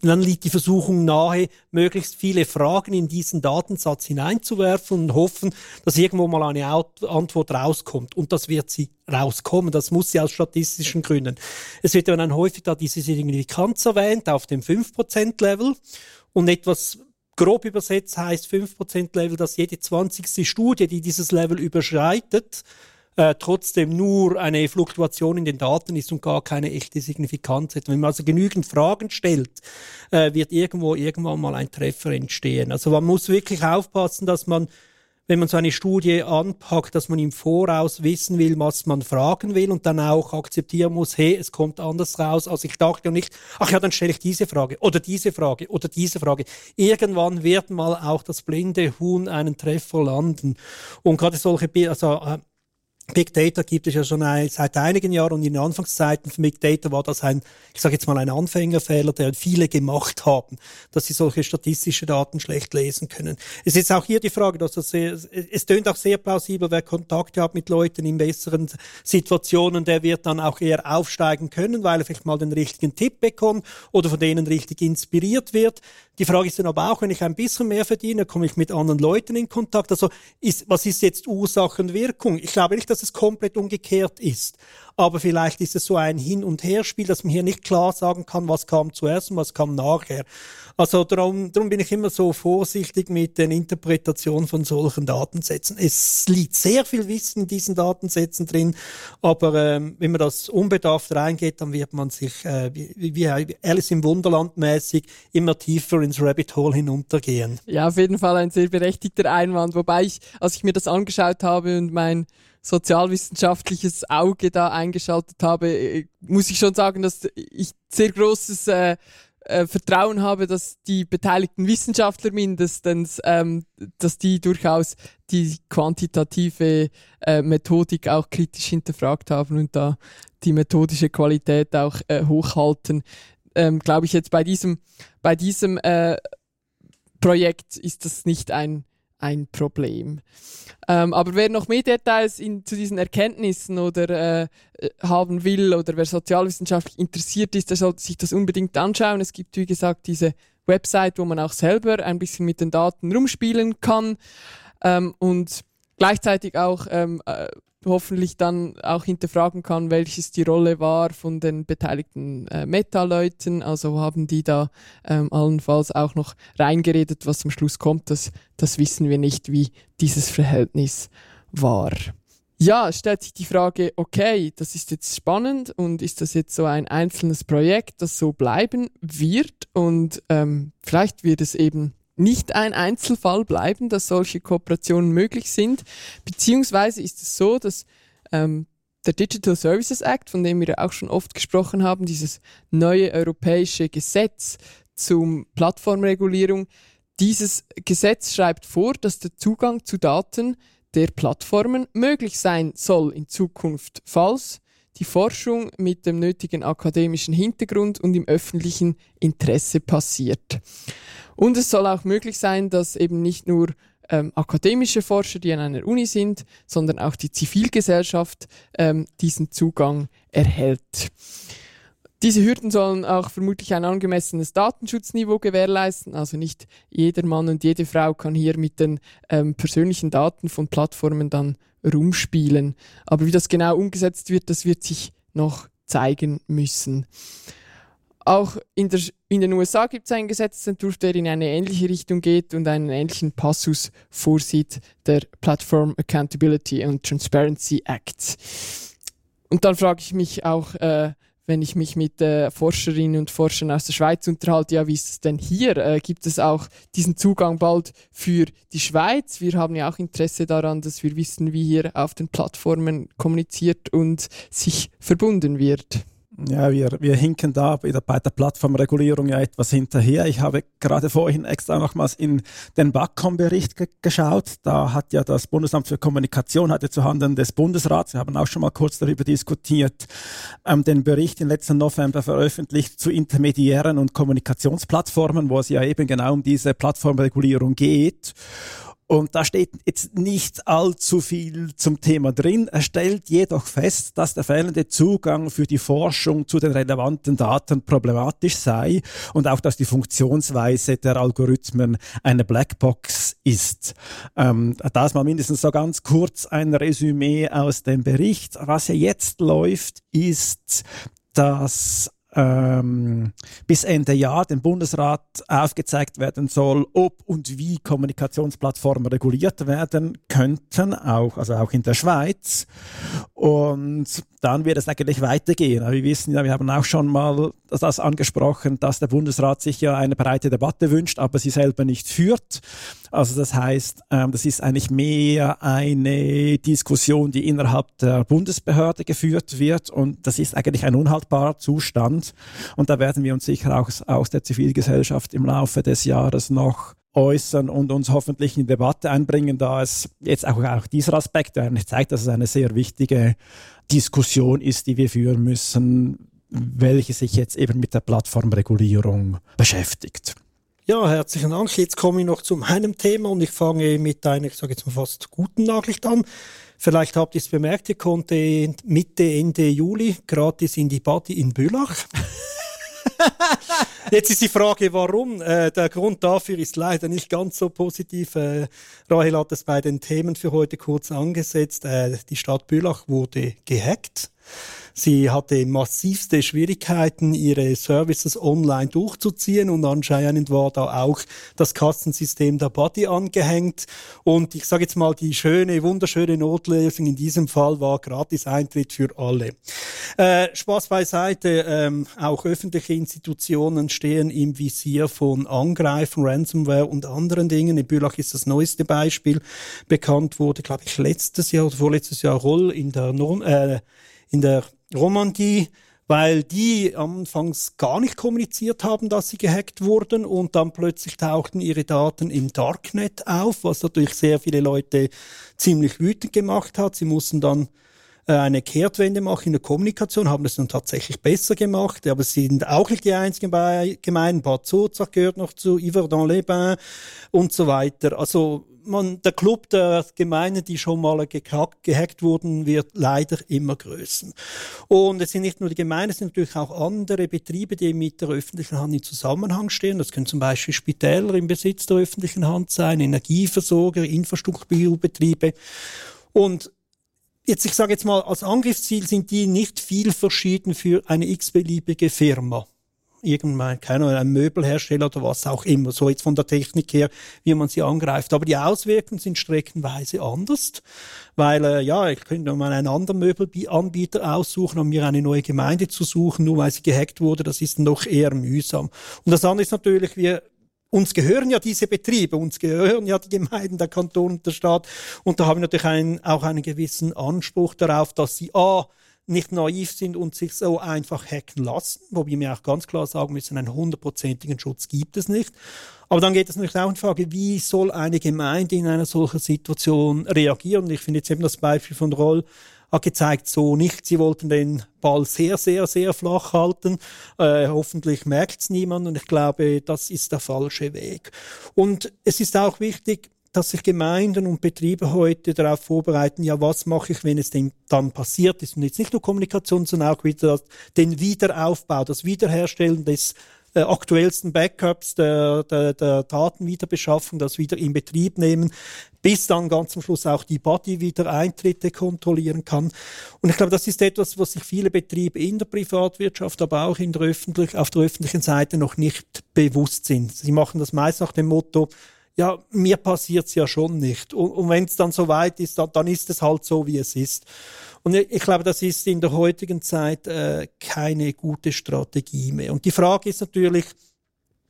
dann liegt die Versuchung nahe, möglichst viele Fragen in diesen Datensatz hineinzuwerfen und hoffen, dass irgendwo mal eine Antwort rauskommt. Und das wird sie rauskommen. Das muss sie aus statistischen Gründen. Es wird dann häufig da diese Signifikanz erwähnt auf dem 5%-Level und etwas grob übersetzt heißt 5%-Level, dass jede 20. Studie, die dieses Level überschreitet, äh, trotzdem nur eine Fluktuation in den Daten ist und gar keine echte Signifikanz hat. Wenn man also genügend Fragen stellt, äh, wird irgendwo irgendwann mal ein Treffer entstehen. Also man muss wirklich aufpassen, dass man wenn man so eine Studie anpackt, dass man im Voraus wissen will, was man fragen will und dann auch akzeptieren muss, hey, es kommt anders raus, als ich dachte und nicht, ach ja, dann stelle ich diese Frage oder diese Frage oder diese Frage. Irgendwann wird mal auch das blinde Huhn einen Treffer landen. Und gerade solche, also äh, Big Data gibt es ja schon seit einigen Jahren und in den Anfangszeiten von Big Data war das ein, ich sage jetzt mal ein Anfängerfehler, der viele gemacht haben, dass sie solche statistische Daten schlecht lesen können. Es ist auch hier die Frage, dass das sehr, es tönt auch sehr plausibel, wer Kontakt hat mit Leuten in besseren Situationen, der wird dann auch eher aufsteigen können, weil er vielleicht mal den richtigen Tipp bekommt oder von denen richtig inspiriert wird. Die Frage ist dann aber auch, wenn ich ein bisschen mehr verdiene, komme ich mit anderen Leuten in Kontakt. Also ist, was ist jetzt Ursache und Wirkung? Ich glaube nicht, dass es komplett umgekehrt ist aber vielleicht ist es so ein Hin- und Herspiel, dass man hier nicht klar sagen kann, was kam zuerst und was kam nachher. Also darum, darum bin ich immer so vorsichtig mit den Interpretationen von solchen Datensätzen. Es liegt sehr viel Wissen in diesen Datensätzen drin, aber ähm, wenn man das unbedarft reingeht, dann wird man sich äh, wie, wie Alice im Wunderland mäßig immer tiefer ins Rabbit Hole hinuntergehen. Ja, auf jeden Fall ein sehr berechtigter Einwand, wobei ich, als ich mir das angeschaut habe und mein sozialwissenschaftliches Auge da eingeschaltet habe, äh, muss ich schon sagen, dass ich sehr großes äh, äh, Vertrauen habe, dass die beteiligten Wissenschaftler mindestens, ähm, dass die durchaus die quantitative äh, Methodik auch kritisch hinterfragt haben und da die methodische Qualität auch äh, hochhalten. Ähm, Glaube ich jetzt bei diesem, bei diesem äh, Projekt ist das nicht ein ein Problem. Ähm, aber wer noch mehr Details in, zu diesen Erkenntnissen oder äh, haben will oder wer sozialwissenschaftlich interessiert ist, der sollte sich das unbedingt anschauen. Es gibt, wie gesagt, diese Website, wo man auch selber ein bisschen mit den Daten rumspielen kann ähm, und gleichzeitig auch ähm, äh, hoffentlich dann auch hinterfragen kann, welches die Rolle war von den beteiligten äh, Meta-Leuten. Also haben die da ähm, allenfalls auch noch reingeredet, was am Schluss kommt. Das, das wissen wir nicht, wie dieses Verhältnis war. Ja, stellt sich die Frage, okay, das ist jetzt spannend und ist das jetzt so ein einzelnes Projekt, das so bleiben wird und ähm, vielleicht wird es eben nicht ein Einzelfall bleiben, dass solche Kooperationen möglich sind, beziehungsweise ist es so, dass ähm, der Digital Services Act, von dem wir auch schon oft gesprochen haben, dieses neue europäische Gesetz zum Plattformregulierung, dieses Gesetz schreibt vor, dass der Zugang zu Daten der Plattformen möglich sein soll in Zukunft, falls die Forschung mit dem nötigen akademischen Hintergrund und im öffentlichen Interesse passiert. Und es soll auch möglich sein, dass eben nicht nur ähm, akademische Forscher, die an einer Uni sind, sondern auch die Zivilgesellschaft ähm, diesen Zugang erhält. Diese Hürden sollen auch vermutlich ein angemessenes Datenschutzniveau gewährleisten. Also nicht jeder Mann und jede Frau kann hier mit den ähm, persönlichen Daten von Plattformen dann rumspielen. Aber wie das genau umgesetzt wird, das wird sich noch zeigen müssen. Auch in, der, in den USA gibt es einen Gesetzentwurf, der in eine ähnliche Richtung geht und einen ähnlichen Passus vorsieht, der Platform Accountability and Transparency Act. Und dann frage ich mich auch, äh, wenn ich mich mit äh, Forscherinnen und Forschern aus der Schweiz unterhalte, ja, wie ist es denn hier? Äh, gibt es auch diesen Zugang bald für die Schweiz? Wir haben ja auch Interesse daran, dass wir wissen, wie hier auf den Plattformen kommuniziert und sich verbunden wird. Ja, wir, wir hinken da bei der Plattformregulierung ja etwas hinterher. Ich habe gerade vorhin extra nochmals in den BACOM-Bericht ge geschaut. Da hat ja das Bundesamt für Kommunikation hatte zu Handen des Bundesrats, wir haben auch schon mal kurz darüber diskutiert, ähm, den Bericht im letzten November veröffentlicht zu intermediären und Kommunikationsplattformen, wo es ja eben genau um diese Plattformregulierung geht. Und da steht jetzt nicht allzu viel zum Thema drin. Er stellt jedoch fest, dass der fehlende Zugang für die Forschung zu den relevanten Daten problematisch sei und auch, dass die Funktionsweise der Algorithmen eine Blackbox ist. Ähm, das mal mindestens so ganz kurz ein Resümee aus dem Bericht. Was ja jetzt läuft, ist, dass ähm, bis Ende Jahr dem Bundesrat aufgezeigt werden soll, ob und wie Kommunikationsplattformen reguliert werden könnten, auch, also auch in der Schweiz. Und dann wird es eigentlich weitergehen. Wir wissen ja, wir haben auch schon mal das angesprochen, dass der Bundesrat sich ja eine breite Debatte wünscht, aber sie selber nicht führt. Also das heißt, ähm, das ist eigentlich mehr eine Diskussion, die innerhalb der Bundesbehörde geführt wird und das ist eigentlich ein unhaltbarer Zustand. Und da werden wir uns sicher auch aus der Zivilgesellschaft im Laufe des Jahres noch äußern und uns hoffentlich in die Debatte einbringen, da es jetzt auch, auch dieser Aspekt zeigt, dass es eine sehr wichtige Diskussion ist, die wir führen müssen, welche sich jetzt eben mit der Plattformregulierung beschäftigt. Ja, herzlichen Dank. Jetzt komme ich noch zu meinem Thema und ich fange mit einer, ich sage jetzt mal fast guten Nachricht an. Vielleicht habt ihr es bemerkt, ihr konnte Mitte, Ende Juli gratis in die Party in Bülach. Jetzt ist die Frage, warum. Äh, der Grund dafür ist leider nicht ganz so positiv. Äh, Rahel hat es bei den Themen für heute kurz angesetzt. Äh, die Stadt Bülach wurde gehackt. Sie hatte massivste Schwierigkeiten, ihre Services online durchzuziehen und anscheinend war da auch das Kassensystem der Body angehängt. Und ich sage jetzt mal, die schöne, wunderschöne Notlösung in diesem Fall war gratis Eintritt für alle. Äh, Spaß beiseite, ähm, auch öffentliche Institutionen stehen im Visier von Angreifen, Ransomware und anderen Dingen. In Bülach ist das neueste Beispiel. Bekannt wurde, glaube ich, letztes Jahr oder vorletztes Jahr Roll in der, äh, in der Romandie, weil die anfangs gar nicht kommuniziert haben, dass sie gehackt wurden und dann plötzlich tauchten ihre Daten im Darknet auf, was natürlich sehr viele Leute ziemlich wütend gemacht hat. Sie mussten dann eine Kehrtwende machen in der Kommunikation, haben es dann tatsächlich besser gemacht, aber sie sind auch nicht die einzigen Gemeinden. Bad Zurzach gehört noch zu, Yverdon-les-Bains und so weiter. Also man, der Club der Gemeinden, die schon mal gehackt, gehackt wurden, wird leider immer größer. Und es sind nicht nur die Gemeinden, es sind natürlich auch andere Betriebe, die mit der öffentlichen Hand in Zusammenhang stehen. Das können zum Beispiel Spitäler im Besitz der öffentlichen Hand sein, Energieversorger, Infrastrukturbetriebe. Und Jetzt, ich sage jetzt mal, als Angriffsziel sind die nicht viel verschieden für eine x-beliebige Firma irgendwann, keine Ahnung, ein Möbelhersteller oder was auch immer, so jetzt von der Technik her, wie man sie angreift. Aber die Auswirkungen sind streckenweise anders, weil, äh, ja, ich könnte mal einen anderen Möbelanbieter aussuchen, um mir eine neue Gemeinde zu suchen, nur weil sie gehackt wurde, das ist noch eher mühsam. Und das andere ist natürlich, wir uns gehören ja diese Betriebe, uns gehören ja die Gemeinden, der Kanton und der Staat. Und da haben wir natürlich einen, auch einen gewissen Anspruch darauf, dass sie A, nicht naiv sind und sich so einfach hacken lassen, wobei wir auch ganz klar sagen müssen, einen hundertprozentigen Schutz gibt es nicht. Aber dann geht es natürlich auch in die Frage, wie soll eine Gemeinde in einer solchen Situation reagieren? Ich finde jetzt eben das Beispiel von Roll hat gezeigt, so nicht. Sie wollten den Ball sehr, sehr, sehr flach halten. Äh, hoffentlich merkt es niemand und ich glaube, das ist der falsche Weg. Und es ist auch wichtig, dass sich Gemeinden und Betriebe heute darauf vorbereiten, ja, was mache ich, wenn es denn dann passiert ist? Und jetzt nicht nur Kommunikation, sondern auch wieder den Wiederaufbau, das Wiederherstellen des äh, aktuellsten Backups, der, der, der Datenwiederbeschaffung, das wieder in Betrieb nehmen, bis dann ganz zum Schluss auch die Body wieder Eintritte kontrollieren kann. Und ich glaube, das ist etwas, was sich viele Betriebe in der Privatwirtschaft, aber auch in der öffentlich, auf der öffentlichen Seite noch nicht bewusst sind. Sie machen das meist nach dem Motto, ja, mir passiert's ja schon nicht. Und, und wenn es dann so weit ist, dann, dann ist es halt so, wie es ist. Und ich, glaube, das ist in der heutigen Zeit äh, keine gute Strategie mehr. Und die Frage ist natürlich,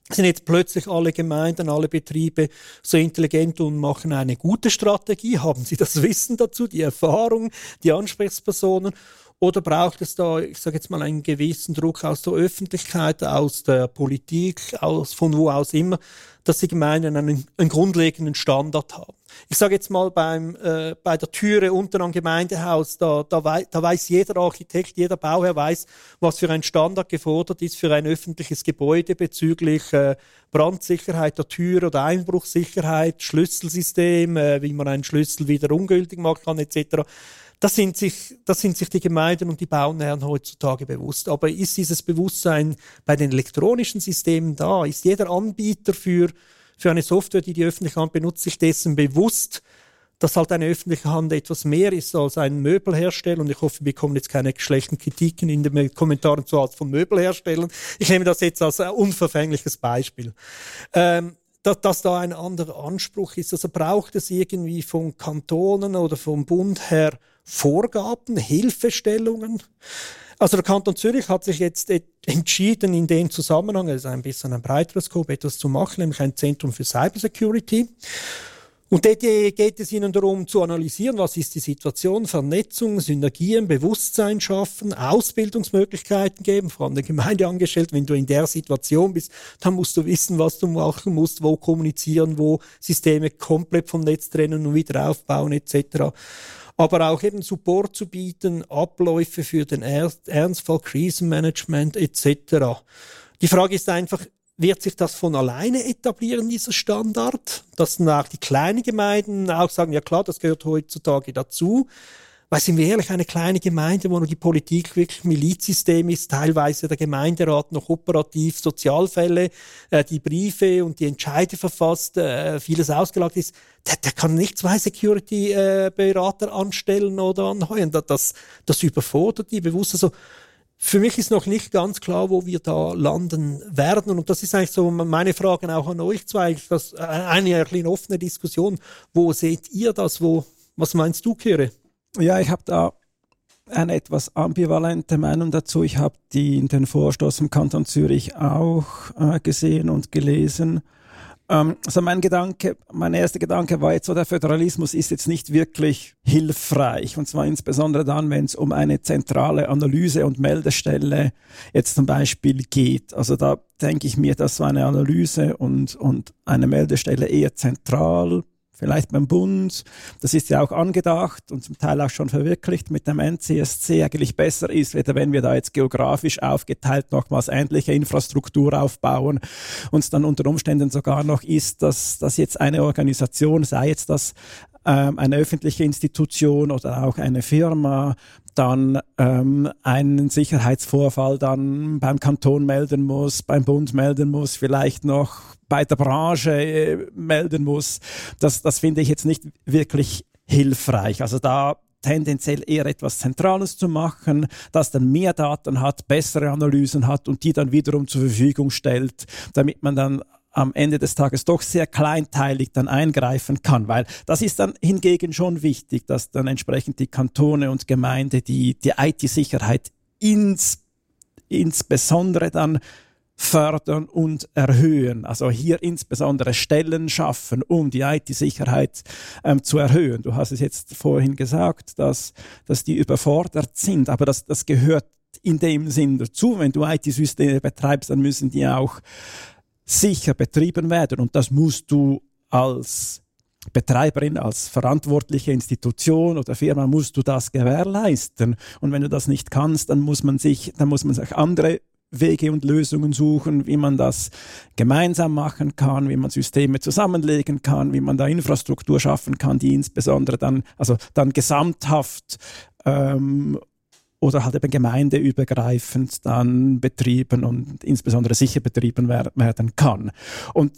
sind jetzt plötzlich alle Gemeinden, alle Betriebe so intelligent und machen eine gute Strategie? Haben sie das Wissen dazu, die Erfahrung, die Ansprechpersonen? Oder braucht es da, ich sage jetzt mal, einen gewissen Druck aus der Öffentlichkeit, aus der Politik, aus von wo aus immer, dass die Gemeinden einen, einen grundlegenden Standard haben? Ich sage jetzt mal beim, äh, bei der Türe unten am Gemeindehaus, da, da, wei da weiß jeder Architekt, jeder Bauherr weiß, was für ein Standard gefordert ist für ein öffentliches Gebäude bezüglich äh, Brandsicherheit der Tür oder Einbruchsicherheit, Schlüsselsystem, äh, wie man einen Schlüssel wieder ungültig machen kann etc. Das sind, sich, das sind sich die Gemeinden und die Bauherren heutzutage bewusst. Aber ist dieses Bewusstsein bei den elektronischen Systemen da? Ist jeder Anbieter für, für eine Software, die die öffentliche Hand benutzt, sich dessen bewusst, dass halt eine öffentliche Hand etwas mehr ist als ein Möbelhersteller. Und ich hoffe, wir bekommen jetzt keine schlechten Kritiken in den Kommentaren zu Art von Möbelherstellern. Ich nehme das jetzt als unverfängliches Beispiel. Ähm, dass, dass da ein anderer Anspruch ist. Also braucht es irgendwie von Kantonen oder vom Bund her Vorgaben, Hilfestellungen? Also der Kanton Zürich hat sich jetzt entschieden, in dem Zusammenhang, ist ein bisschen ein breiteres Scope, etwas zu machen, nämlich ein Zentrum für Cybersecurity. Und dort geht es Ihnen darum zu analysieren, was ist die Situation, Vernetzung, Synergien, Bewusstsein schaffen, Ausbildungsmöglichkeiten geben, vor allem der Gemeindeangestellten. Wenn du in der Situation bist, dann musst du wissen, was du machen musst, wo kommunizieren, wo Systeme komplett vom Netz trennen und wieder aufbauen etc. Aber auch eben Support zu bieten, Abläufe für den Ernstfall, Krisenmanagement etc. Die Frage ist einfach, wird sich das von alleine etablieren, dieser Standard? Dass dann auch die kleinen Gemeinden auch sagen, ja klar, das gehört heutzutage dazu. Weil sind wir ehrlich, eine kleine Gemeinde, wo nur die Politik wirklich Milizsystem ist, teilweise der Gemeinderat noch operativ Sozialfälle, äh, die Briefe und die Entscheide verfasst, äh, vieles ausgelagt ist, der, der kann nicht zwei Security-Berater äh, anstellen oder anheuern. Das, das überfordert die bewusst. Also für mich ist noch nicht ganz klar, wo wir da landen werden. Und das ist eigentlich so meine Frage auch an euch zwei. Das äh, eine ein offene Diskussion. Wo seht ihr das? Wo, was meinst du, Kire? Ja, ich habe da eine etwas ambivalente Meinung dazu. Ich habe den Vorstoß im Kanton Zürich auch äh, gesehen und gelesen. Ähm, also mein Gedanke, mein erster Gedanke war jetzt so, der Föderalismus ist jetzt nicht wirklich hilfreich. Und zwar insbesondere dann, wenn es um eine zentrale Analyse- und Meldestelle jetzt zum Beispiel geht. Also da denke ich mir, dass so eine Analyse und, und eine Meldestelle eher zentral vielleicht beim Bund. Das ist ja auch angedacht und zum Teil auch schon verwirklicht mit dem NCSC eigentlich besser ist, weder wenn wir da jetzt geografisch aufgeteilt nochmals ähnliche Infrastruktur aufbauen und dann unter Umständen sogar noch ist, dass, dass jetzt eine Organisation, sei jetzt das ähm, eine öffentliche Institution oder auch eine Firma dann ähm, einen Sicherheitsvorfall dann beim Kanton melden muss, beim Bund melden muss, vielleicht noch bei der Branche äh, melden muss. Das, das finde ich jetzt nicht wirklich hilfreich. Also da tendenziell eher etwas Zentrales zu machen, das dann mehr Daten hat, bessere Analysen hat und die dann wiederum zur Verfügung stellt, damit man dann am Ende des Tages doch sehr kleinteilig dann eingreifen kann, weil das ist dann hingegen schon wichtig, dass dann entsprechend die Kantone und Gemeinde die, die IT-Sicherheit ins, insbesondere dann fördern und erhöhen. Also hier insbesondere Stellen schaffen, um die IT-Sicherheit ähm, zu erhöhen. Du hast es jetzt vorhin gesagt, dass, dass die überfordert sind, aber das, das gehört in dem Sinn dazu. Wenn du IT-Systeme betreibst, dann müssen die auch sicher betrieben werden. Und das musst du als Betreiberin, als verantwortliche Institution oder Firma musst du das gewährleisten. Und wenn du das nicht kannst, dann muss man sich, dann muss man sich andere Wege und Lösungen suchen, wie man das gemeinsam machen kann, wie man Systeme zusammenlegen kann, wie man da Infrastruktur schaffen kann, die insbesondere dann, also dann gesamthaft ähm, oder halt eben gemeindeübergreifend dann betrieben und insbesondere sicher betrieben werden kann. Und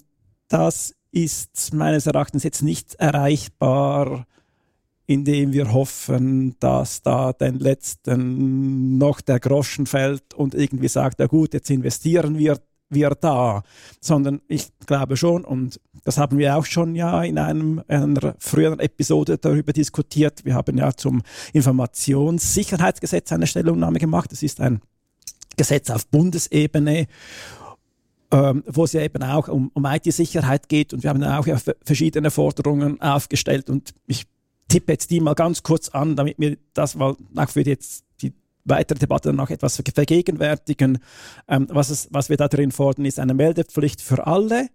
das ist meines Erachtens jetzt nicht erreichbar, indem wir hoffen, dass da den letzten noch der Groschen fällt und irgendwie sagt, ja gut, jetzt investieren wir wir da, sondern ich glaube schon, und das haben wir auch schon ja in einem, einer früheren Episode darüber diskutiert, wir haben ja zum Informationssicherheitsgesetz eine Stellungnahme gemacht. Das ist ein Gesetz auf Bundesebene, ähm, wo es ja eben auch um, um IT-Sicherheit geht und wir haben auch ja verschiedene Forderungen aufgestellt und ich tippe jetzt die mal ganz kurz an, damit mir das mal auch für jetzt weitere Debatte dann etwas vergegenwärtigen. Ähm, was, es, was wir da drin fordern, ist eine Meldepflicht für alle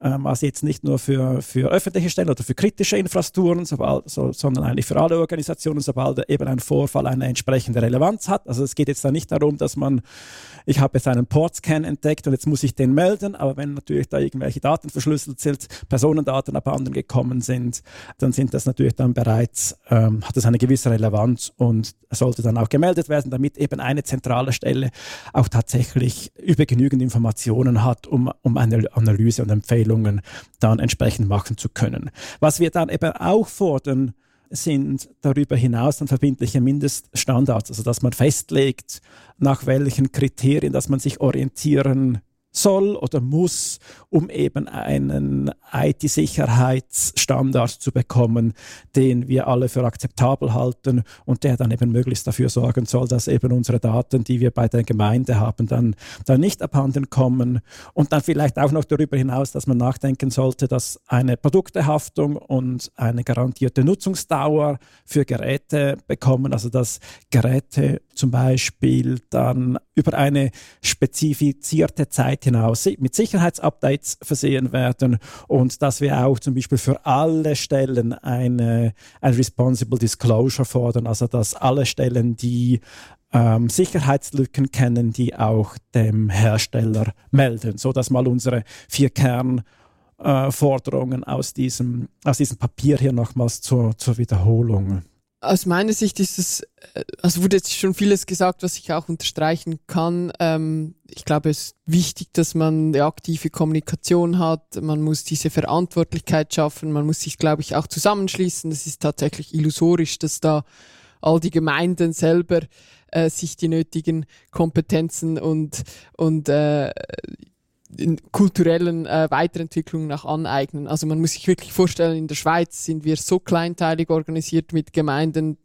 ähm, also jetzt nicht nur für, für öffentliche Stellen oder für kritische Infrastrukturen, sobald, so, sondern eigentlich für alle Organisationen, sobald eben ein Vorfall eine entsprechende Relevanz hat. Also es geht jetzt da nicht darum, dass man, ich habe jetzt einen Portscan entdeckt und jetzt muss ich den melden, aber wenn natürlich da irgendwelche Daten verschlüsselt sind, Personendaten abhanden gekommen sind, dann sind das natürlich dann bereits, ähm, hat das eine gewisse Relevanz und sollte dann auch gemeldet werden, damit eben eine zentrale Stelle auch tatsächlich über genügend Informationen hat, um, um eine Analyse und Empfehlung Empfehlungen dann entsprechend machen zu können. Was wir dann eben auch fordern, sind darüber hinaus dann verbindliche Mindeststandards, also dass man festlegt, nach welchen Kriterien, dass man sich orientieren soll oder muss, um eben einen IT-Sicherheitsstandard zu bekommen, den wir alle für akzeptabel halten und der dann eben möglichst dafür sorgen soll, dass eben unsere Daten, die wir bei der Gemeinde haben, dann, dann nicht abhanden kommen. Und dann vielleicht auch noch darüber hinaus, dass man nachdenken sollte, dass eine Produktehaftung und eine garantierte Nutzungsdauer für Geräte bekommen, also dass Geräte zum Beispiel dann über eine spezifizierte Zeit hinaus mit Sicherheitsupdates versehen werden und dass wir auch zum Beispiel für alle Stellen eine, ein Responsible Disclosure fordern, also dass alle Stellen, die ähm, Sicherheitslücken kennen, die auch dem Hersteller melden, so dass mal unsere vier Kernforderungen äh, aus, diesem, aus diesem Papier hier nochmals zur, zur Wiederholung aus meiner Sicht ist es, äh, also wurde jetzt schon vieles gesagt, was ich auch unterstreichen kann. Ähm, ich glaube, es ist wichtig, dass man eine aktive Kommunikation hat. Man muss diese Verantwortlichkeit schaffen. Man muss sich, glaube ich, auch zusammenschließen. Es ist tatsächlich illusorisch, dass da all die Gemeinden selber äh, sich die nötigen Kompetenzen und, und äh, kulturellen äh, Weiterentwicklungen nach aneignen. Also man muss sich wirklich vorstellen, in der Schweiz sind wir so kleinteilig organisiert mit Gemeinden.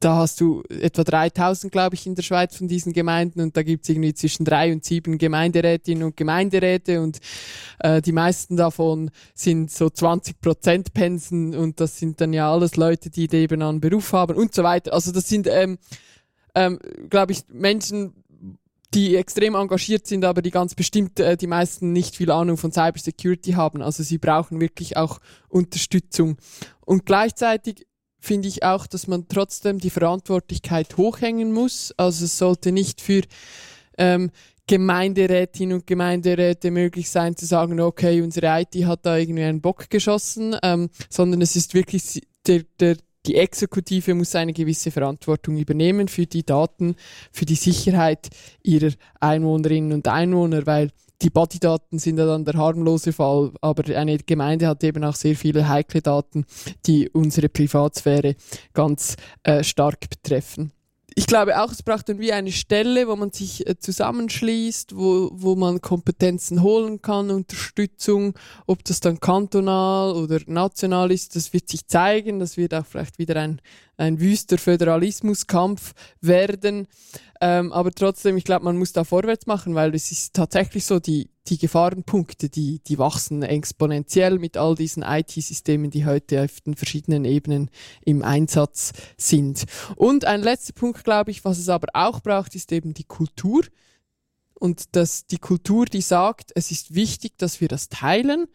Da hast du etwa 3000, glaube ich, in der Schweiz von diesen Gemeinden und da gibt es irgendwie zwischen drei und sieben Gemeinderätinnen und Gemeinderäte und äh, die meisten davon sind so 20 Prozent Pensen und das sind dann ja alles Leute, die eben einen Beruf haben und so weiter. Also das sind, ähm, ähm, glaube ich, Menschen, die extrem engagiert sind, aber die ganz bestimmt äh, die meisten nicht viel Ahnung von Cybersecurity haben. Also sie brauchen wirklich auch Unterstützung. Und gleichzeitig finde ich auch, dass man trotzdem die Verantwortlichkeit hochhängen muss. Also es sollte nicht für ähm, Gemeinderätinnen und Gemeinderäte möglich sein zu sagen, okay, unsere IT hat da irgendwie einen Bock geschossen, ähm, sondern es ist wirklich der, der, die Exekutive muss eine gewisse Verantwortung übernehmen für die Daten, für die Sicherheit ihrer Einwohnerinnen und Einwohner, weil die Bodydaten sind ja dann der harmlose Fall, aber eine Gemeinde hat eben auch sehr viele heikle Daten, die unsere Privatsphäre ganz äh, stark betreffen ich glaube auch, es braucht dann wie eine Stelle, wo man sich äh, zusammenschließt, wo, wo man Kompetenzen holen kann, Unterstützung, ob das dann kantonal oder national ist, das wird sich zeigen, das wird auch vielleicht wieder ein, ein wüster Föderalismuskampf werden. Ähm, aber trotzdem, ich glaube, man muss da vorwärts machen, weil es ist tatsächlich so, die, die Gefahrenpunkte, die, die wachsen exponentiell mit all diesen IT-Systemen, die heute auf den verschiedenen Ebenen im Einsatz sind. Und ein letzter Punkt, glaube ich, was es aber auch braucht, ist eben die Kultur und dass die Kultur, die sagt, es ist wichtig, dass wir das teilen.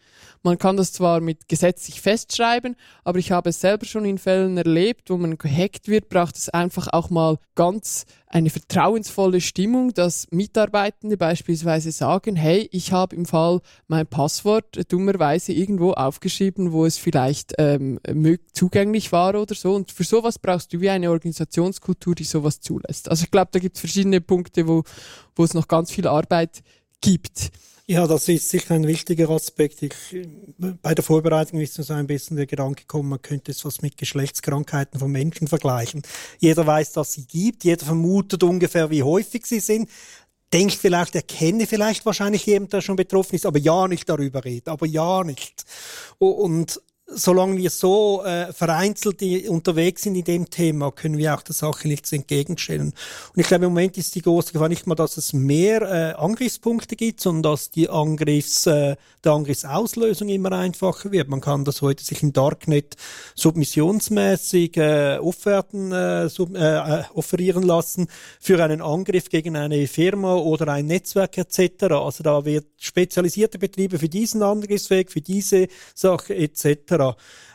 Man kann das zwar mit gesetzlich festschreiben, aber ich habe es selber schon in Fällen erlebt, wo man gehackt wird, braucht es einfach auch mal ganz eine vertrauensvolle Stimmung, dass Mitarbeitende beispielsweise sagen, hey, ich habe im Fall mein Passwort dummerweise irgendwo aufgeschrieben, wo es vielleicht ähm, zugänglich war oder so. Und für sowas brauchst du wie eine Organisationskultur, die sowas zulässt. Also ich glaube, da gibt es verschiedene Punkte, wo, wo es noch ganz viel Arbeit gibt. Ja, das ist sicher ein wichtiger Aspekt. Ich, bei der Vorbereitung ist mir so ein bisschen der Gedanke gekommen, man könnte es was mit Geschlechtskrankheiten von Menschen vergleichen. Jeder weiß, dass sie gibt, jeder vermutet ungefähr, wie häufig sie sind, denkt vielleicht, er kenne vielleicht wahrscheinlich jemanden, der schon betroffen ist, aber ja nicht darüber redet, aber ja nicht. Und solange wir so äh, vereinzelt unterwegs sind in dem Thema, können wir auch der Sache nichts entgegenstellen. Und ich glaube, im Moment ist die große Gefahr nicht mal, dass es mehr äh, Angriffspunkte gibt, sondern dass die Angriffs, äh, der Angriffsauslösung immer einfacher wird. Man kann das heute sich im Darknet submissionsmäßig äh, Offerten äh, sub, äh, äh offerieren lassen für einen Angriff gegen eine Firma oder ein Netzwerk etc. Also da wird spezialisierte Betriebe für diesen Angriffsweg, für diese Sache etc.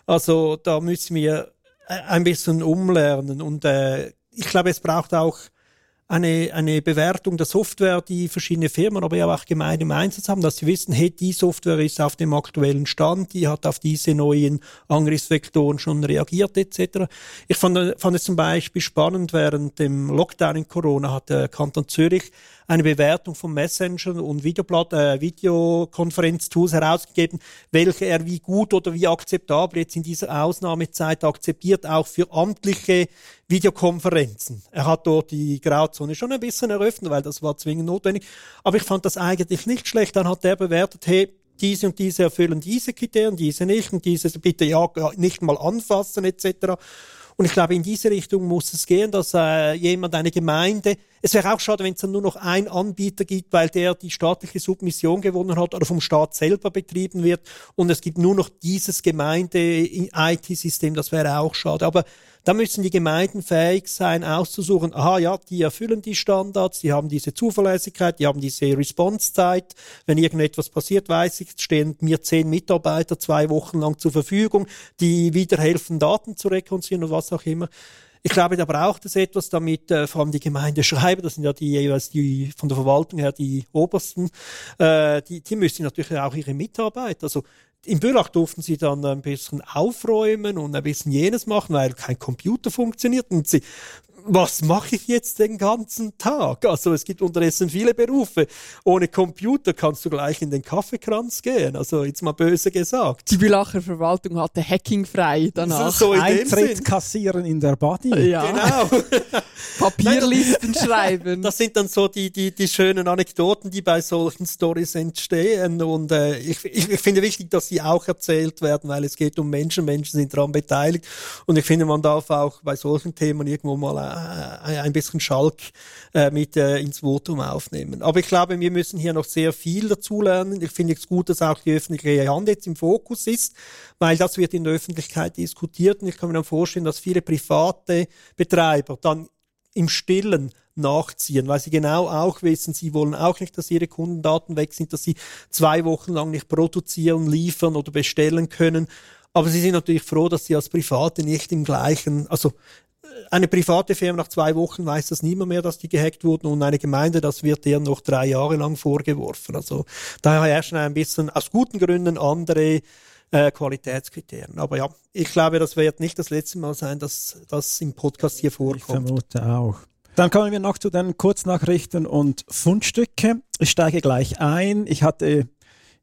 Also da müssen wir äh, ein bisschen umlernen und äh, ich glaube, es braucht auch eine, eine Bewertung der Software, die verschiedene Firmen, aber ja auch Gemeinden im Einsatz haben, dass sie wissen, hey, die Software ist auf dem aktuellen Stand, die hat auf diese neuen Angriffsvektoren schon reagiert etc. Ich fand, fand es zum Beispiel spannend, während dem Lockdown in Corona hat der Kanton Zürich eine Bewertung von Messenger und Videoblatt, äh, Videokonferenztools herausgegeben, welche er wie gut oder wie akzeptabel jetzt in dieser Ausnahmezeit akzeptiert, auch für amtliche Videokonferenzen. Er hat dort die Grauzone schon ein bisschen eröffnet, weil das war zwingend notwendig. Aber ich fand das eigentlich nicht schlecht. Dann hat er bewertet, hey, diese und diese erfüllen diese Kriterien, diese nicht und diese bitte ja nicht mal anfassen etc. Und ich glaube, in diese Richtung muss es gehen, dass äh, jemand, eine Gemeinde, es wäre auch schade, wenn es dann nur noch einen Anbieter gibt, weil der die staatliche Submission gewonnen hat oder vom Staat selber betrieben wird und es gibt nur noch dieses Gemeinde-IT-System, das wäre auch schade. Aber da müssen die Gemeinden fähig sein, auszusuchen, aha, ja, die erfüllen die Standards, die haben diese Zuverlässigkeit, die haben diese Response-Zeit. Wenn irgendetwas passiert, weiß ich, stehen mir zehn Mitarbeiter zwei Wochen lang zur Verfügung, die wieder helfen, Daten zu rekonstruieren und was auch immer. Ich glaube, da braucht es etwas, damit äh, vor allem die Gemeindeschreiber, das sind ja die jeweils die von der Verwaltung her die obersten, äh, die, die müssen natürlich auch ihre Mitarbeiter, also in Bülach durften sie dann ein bisschen aufräumen und ein bisschen jenes machen, weil kein Computer funktioniert. Und sie was mache ich jetzt den ganzen Tag? Also es gibt unterdessen viele Berufe. Ohne Computer kannst du gleich in den Kaffeekranz gehen. Also jetzt mal böse gesagt. Die Bülacher Verwaltung hatte Hacking frei danach. So, so Eintritt kassieren in der Body. Ja. Genau. Papierlisten schreiben. Das sind dann so die, die, die schönen Anekdoten, die bei solchen Stories entstehen. Und äh, ich, ich, ich finde wichtig, dass sie auch erzählt werden, weil es geht um Menschen. Menschen sind daran beteiligt. Und ich finde, man darf auch bei solchen Themen irgendwo mal ein bisschen Schalk äh, mit äh, ins Votum aufnehmen. Aber ich glaube, wir müssen hier noch sehr viel dazulernen. Ich finde es gut, dass auch die öffentliche Hand jetzt im Fokus ist, weil das wird in der Öffentlichkeit diskutiert. Und ich kann mir dann vorstellen, dass viele private Betreiber dann im Stillen nachziehen, weil sie genau auch wissen, sie wollen auch nicht, dass ihre Kundendaten weg sind, dass sie zwei Wochen lang nicht produzieren, liefern oder bestellen können. Aber sie sind natürlich froh, dass sie als Private nicht im gleichen, also eine private Firma nach zwei Wochen weiß das niemand mehr, dass die gehackt wurden und eine Gemeinde, das wird deren noch drei Jahre lang vorgeworfen. Also daher herrschen ein bisschen aus guten Gründen andere äh, Qualitätskriterien. Aber ja, ich glaube, das wird nicht das letzte Mal sein, dass das im Podcast hier vorkommt. Ich vermute auch. Dann kommen wir noch zu den Kurznachrichten und Fundstücke. Ich steige gleich ein. Ich hatte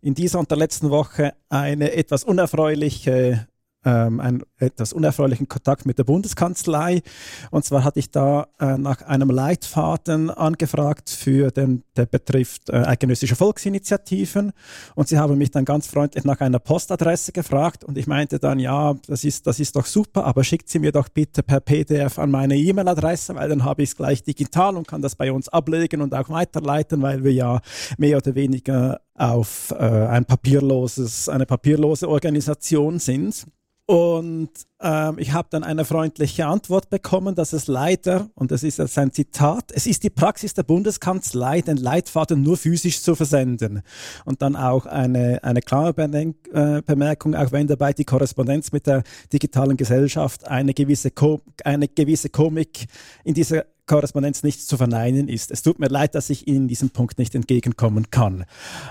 in dieser und der letzten Woche eine etwas unerfreuliche ähm, einen etwas unerfreulichen Kontakt mit der Bundeskanzlei. Und zwar hatte ich da äh, nach einem Leitfaden angefragt für den, der betrifft äh, eidgenössische Volksinitiativen. Und sie haben mich dann ganz freundlich nach einer Postadresse gefragt. Und ich meinte dann, ja, das ist, das ist doch super, aber schickt sie mir doch bitte per PDF an meine E-Mail-Adresse, weil dann habe ich es gleich digital und kann das bei uns ablegen und auch weiterleiten, weil wir ja mehr oder weniger auf äh, ein papierloses, eine papierlose Organisation sind. Und ähm, ich habe dann eine freundliche Antwort bekommen, dass es leider, und das ist jetzt ein Zitat, es ist die Praxis der Bundeskanzlei, den Leitfaden nur physisch zu versenden. Und dann auch eine, eine klare äh, Bemerkung, auch wenn dabei die Korrespondenz mit der digitalen Gesellschaft eine gewisse, Ko eine gewisse Komik in dieser Korrespondenz nicht zu verneinen ist. Es tut mir leid, dass ich Ihnen in diesem Punkt nicht entgegenkommen kann.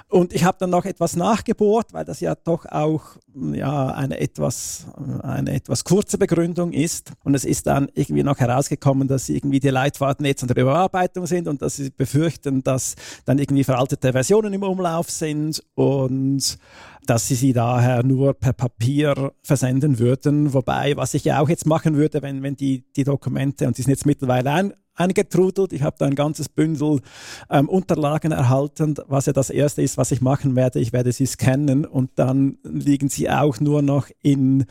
Und ich habe dann noch etwas nachgebohrt, weil das ja doch auch ja, eine, etwas, eine etwas kurze Begründung ist. Und es ist dann irgendwie noch herausgekommen, dass irgendwie die Leitfaden jetzt unter Überarbeitung sind und dass sie befürchten, dass dann irgendwie veraltete Versionen im Umlauf sind und dass sie sie daher nur per Papier versenden würden. Wobei, was ich ja auch jetzt machen würde, wenn, wenn die, die Dokumente, und die sind jetzt mittlerweile ein, eingetrudelt. Ich habe da ein ganzes Bündel ähm, Unterlagen erhalten, was ja das erste ist, was ich machen werde. Ich werde sie scannen und dann liegen sie auch nur noch in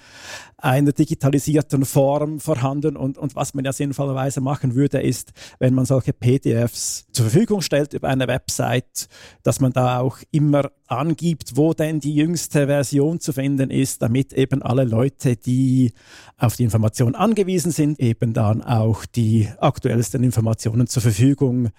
einer digitalisierten Form vorhanden. Und, und was man ja sinnvollerweise machen würde, ist, wenn man solche PDFs zur Verfügung stellt über eine Website, dass man da auch immer angibt, wo denn die jüngste Version zu finden ist, damit eben alle Leute, die auf die Information angewiesen sind, eben dann auch die aktuellsten Informationen zur Verfügung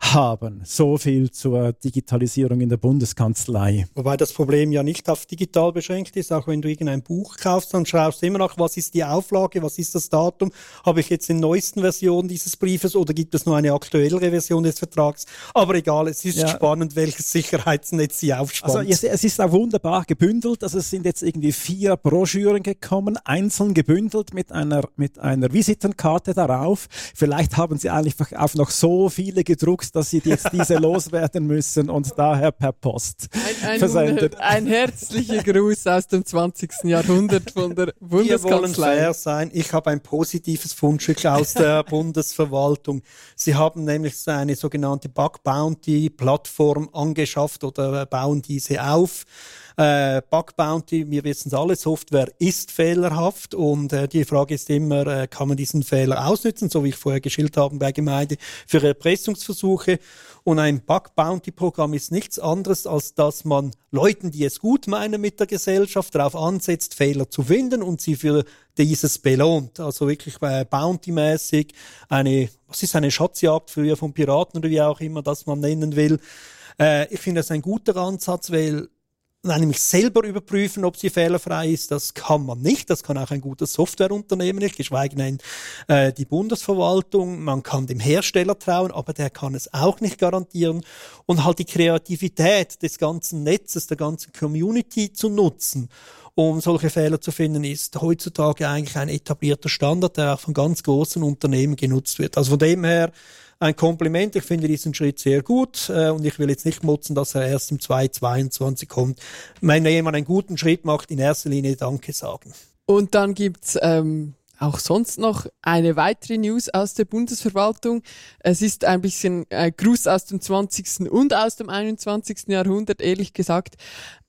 haben. So viel zur Digitalisierung in der Bundeskanzlei. Wobei das Problem ja nicht auf digital beschränkt ist. Auch wenn du irgendein Buch kaufst, dann schaust du immer nach, was ist die Auflage, was ist das Datum, habe ich jetzt den neuesten Version dieses Briefes oder gibt es nur eine aktuellere Version des Vertrags? Aber egal, es ist ja. spannend, welches Sicherheitsnetz sie aufspannt. Also es ist auch wunderbar gebündelt. Also es sind jetzt irgendwie vier Broschüren gekommen, einzeln gebündelt mit einer, mit einer Visitenkarte darauf. Vielleicht haben sie eigentlich auch noch so viele gedruckt, dass sie jetzt diese loswerden müssen und daher per Post ein, ein, versendet. Ein herzlicher Gruß aus dem 20. Jahrhundert von der Bundeskanzlei. Wir wollen fair sein. Ich habe ein positives Fundstück aus der Bundesverwaltung. Sie haben nämlich eine sogenannte Bug Bounty Plattform angeschafft oder bauen diese auf. Äh, Bug Bounty, wir wissen es alle, Software ist fehlerhaft und äh, die Frage ist immer, äh, kann man diesen Fehler ausnutzen, so wie ich vorher geschildert habe bei Gemeinde, für Erpressungsversuche. Und ein Bug Bounty Programm ist nichts anderes, als dass man Leuten, die es gut meinen mit der Gesellschaft, darauf ansetzt, Fehler zu finden und sie für dieses belohnt. Also wirklich äh, Bounty-mäßig eine, was ist eine Schatzjagd früher von Piraten oder wie auch immer das man nennen will. Äh, ich finde das ein guter Ansatz, weil nämlich selber überprüfen, ob sie fehlerfrei ist. Das kann man nicht. Das kann auch ein gutes Softwareunternehmen nicht, geschweige denn äh, die Bundesverwaltung. Man kann dem Hersteller trauen, aber der kann es auch nicht garantieren. Und halt die Kreativität des ganzen Netzes, der ganzen Community zu nutzen, um solche Fehler zu finden, ist heutzutage eigentlich ein etablierter Standard, der auch von ganz großen Unternehmen genutzt wird. Also von dem her ein Kompliment. Ich finde diesen Schritt sehr gut äh, und ich will jetzt nicht motzen, dass er erst im 2022 kommt. Wenn jemand einen guten Schritt macht, in erster Linie Danke sagen. Und dann gibt's ähm, auch sonst noch eine weitere News aus der Bundesverwaltung. Es ist ein bisschen äh, Gruß aus dem 20. und aus dem 21. Jahrhundert, ehrlich gesagt.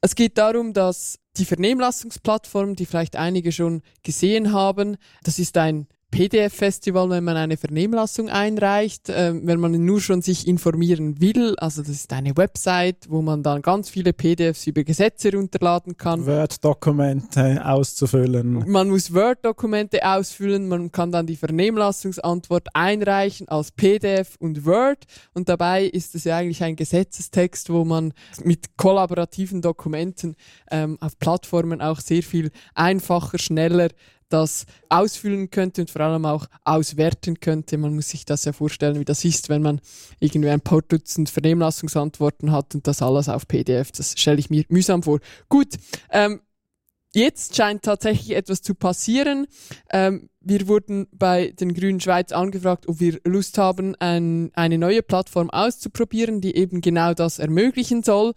Es geht darum, dass die Vernehmlassungsplattform, die vielleicht einige schon gesehen haben, das ist ein PDF-Festival, wenn man eine Vernehmlassung einreicht, äh, wenn man nur schon sich informieren will. Also das ist eine Website, wo man dann ganz viele PDFs über Gesetze runterladen kann. Word-Dokumente auszufüllen. Man muss Word-Dokumente ausfüllen, man kann dann die Vernehmlassungsantwort einreichen als PDF und Word. Und dabei ist es ja eigentlich ein Gesetzestext, wo man mit kollaborativen Dokumenten ähm, auf Plattformen auch sehr viel einfacher, schneller das ausfüllen könnte und vor allem auch auswerten könnte. Man muss sich das ja vorstellen, wie das ist, wenn man irgendwie ein paar Dutzend Vernehmlassungsantworten hat und das alles auf PDF. Das stelle ich mir mühsam vor. Gut, ähm, jetzt scheint tatsächlich etwas zu passieren. Ähm, wir wurden bei den Grünen Schweiz angefragt, ob wir Lust haben, ein, eine neue Plattform auszuprobieren, die eben genau das ermöglichen soll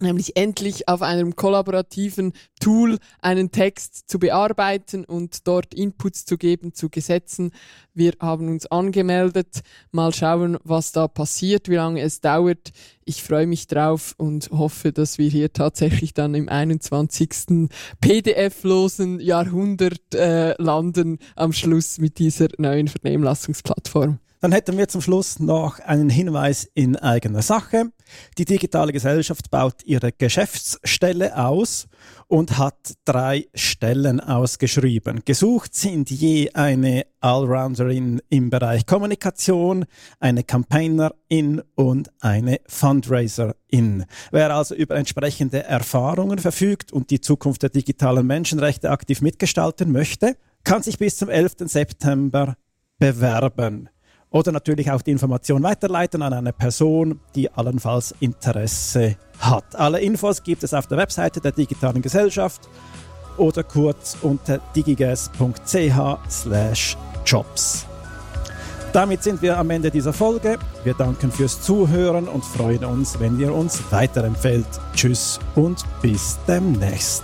nämlich endlich auf einem kollaborativen Tool einen Text zu bearbeiten und dort Inputs zu geben zu Gesetzen. Wir haben uns angemeldet, mal schauen, was da passiert, wie lange es dauert. Ich freue mich drauf und hoffe, dass wir hier tatsächlich dann im 21. PDF-losen Jahrhundert äh, landen am Schluss mit dieser neuen Vernehmlassungsplattform. Dann hätten wir zum Schluss noch einen Hinweis in eigener Sache. Die digitale Gesellschaft baut ihre Geschäftsstelle aus und hat drei Stellen ausgeschrieben. Gesucht sind je eine Allrounderin im Bereich Kommunikation, eine Campaignerin und eine Fundraiserin. Wer also über entsprechende Erfahrungen verfügt und die Zukunft der digitalen Menschenrechte aktiv mitgestalten möchte, kann sich bis zum 11. September bewerben. Oder natürlich auch die Information weiterleiten an eine Person, die allenfalls Interesse hat. Alle Infos gibt es auf der Webseite der digitalen Gesellschaft oder kurz unter digigas.ch/jobs. Damit sind wir am Ende dieser Folge. Wir danken fürs Zuhören und freuen uns, wenn ihr uns weiterempfehlt. Tschüss und bis demnächst.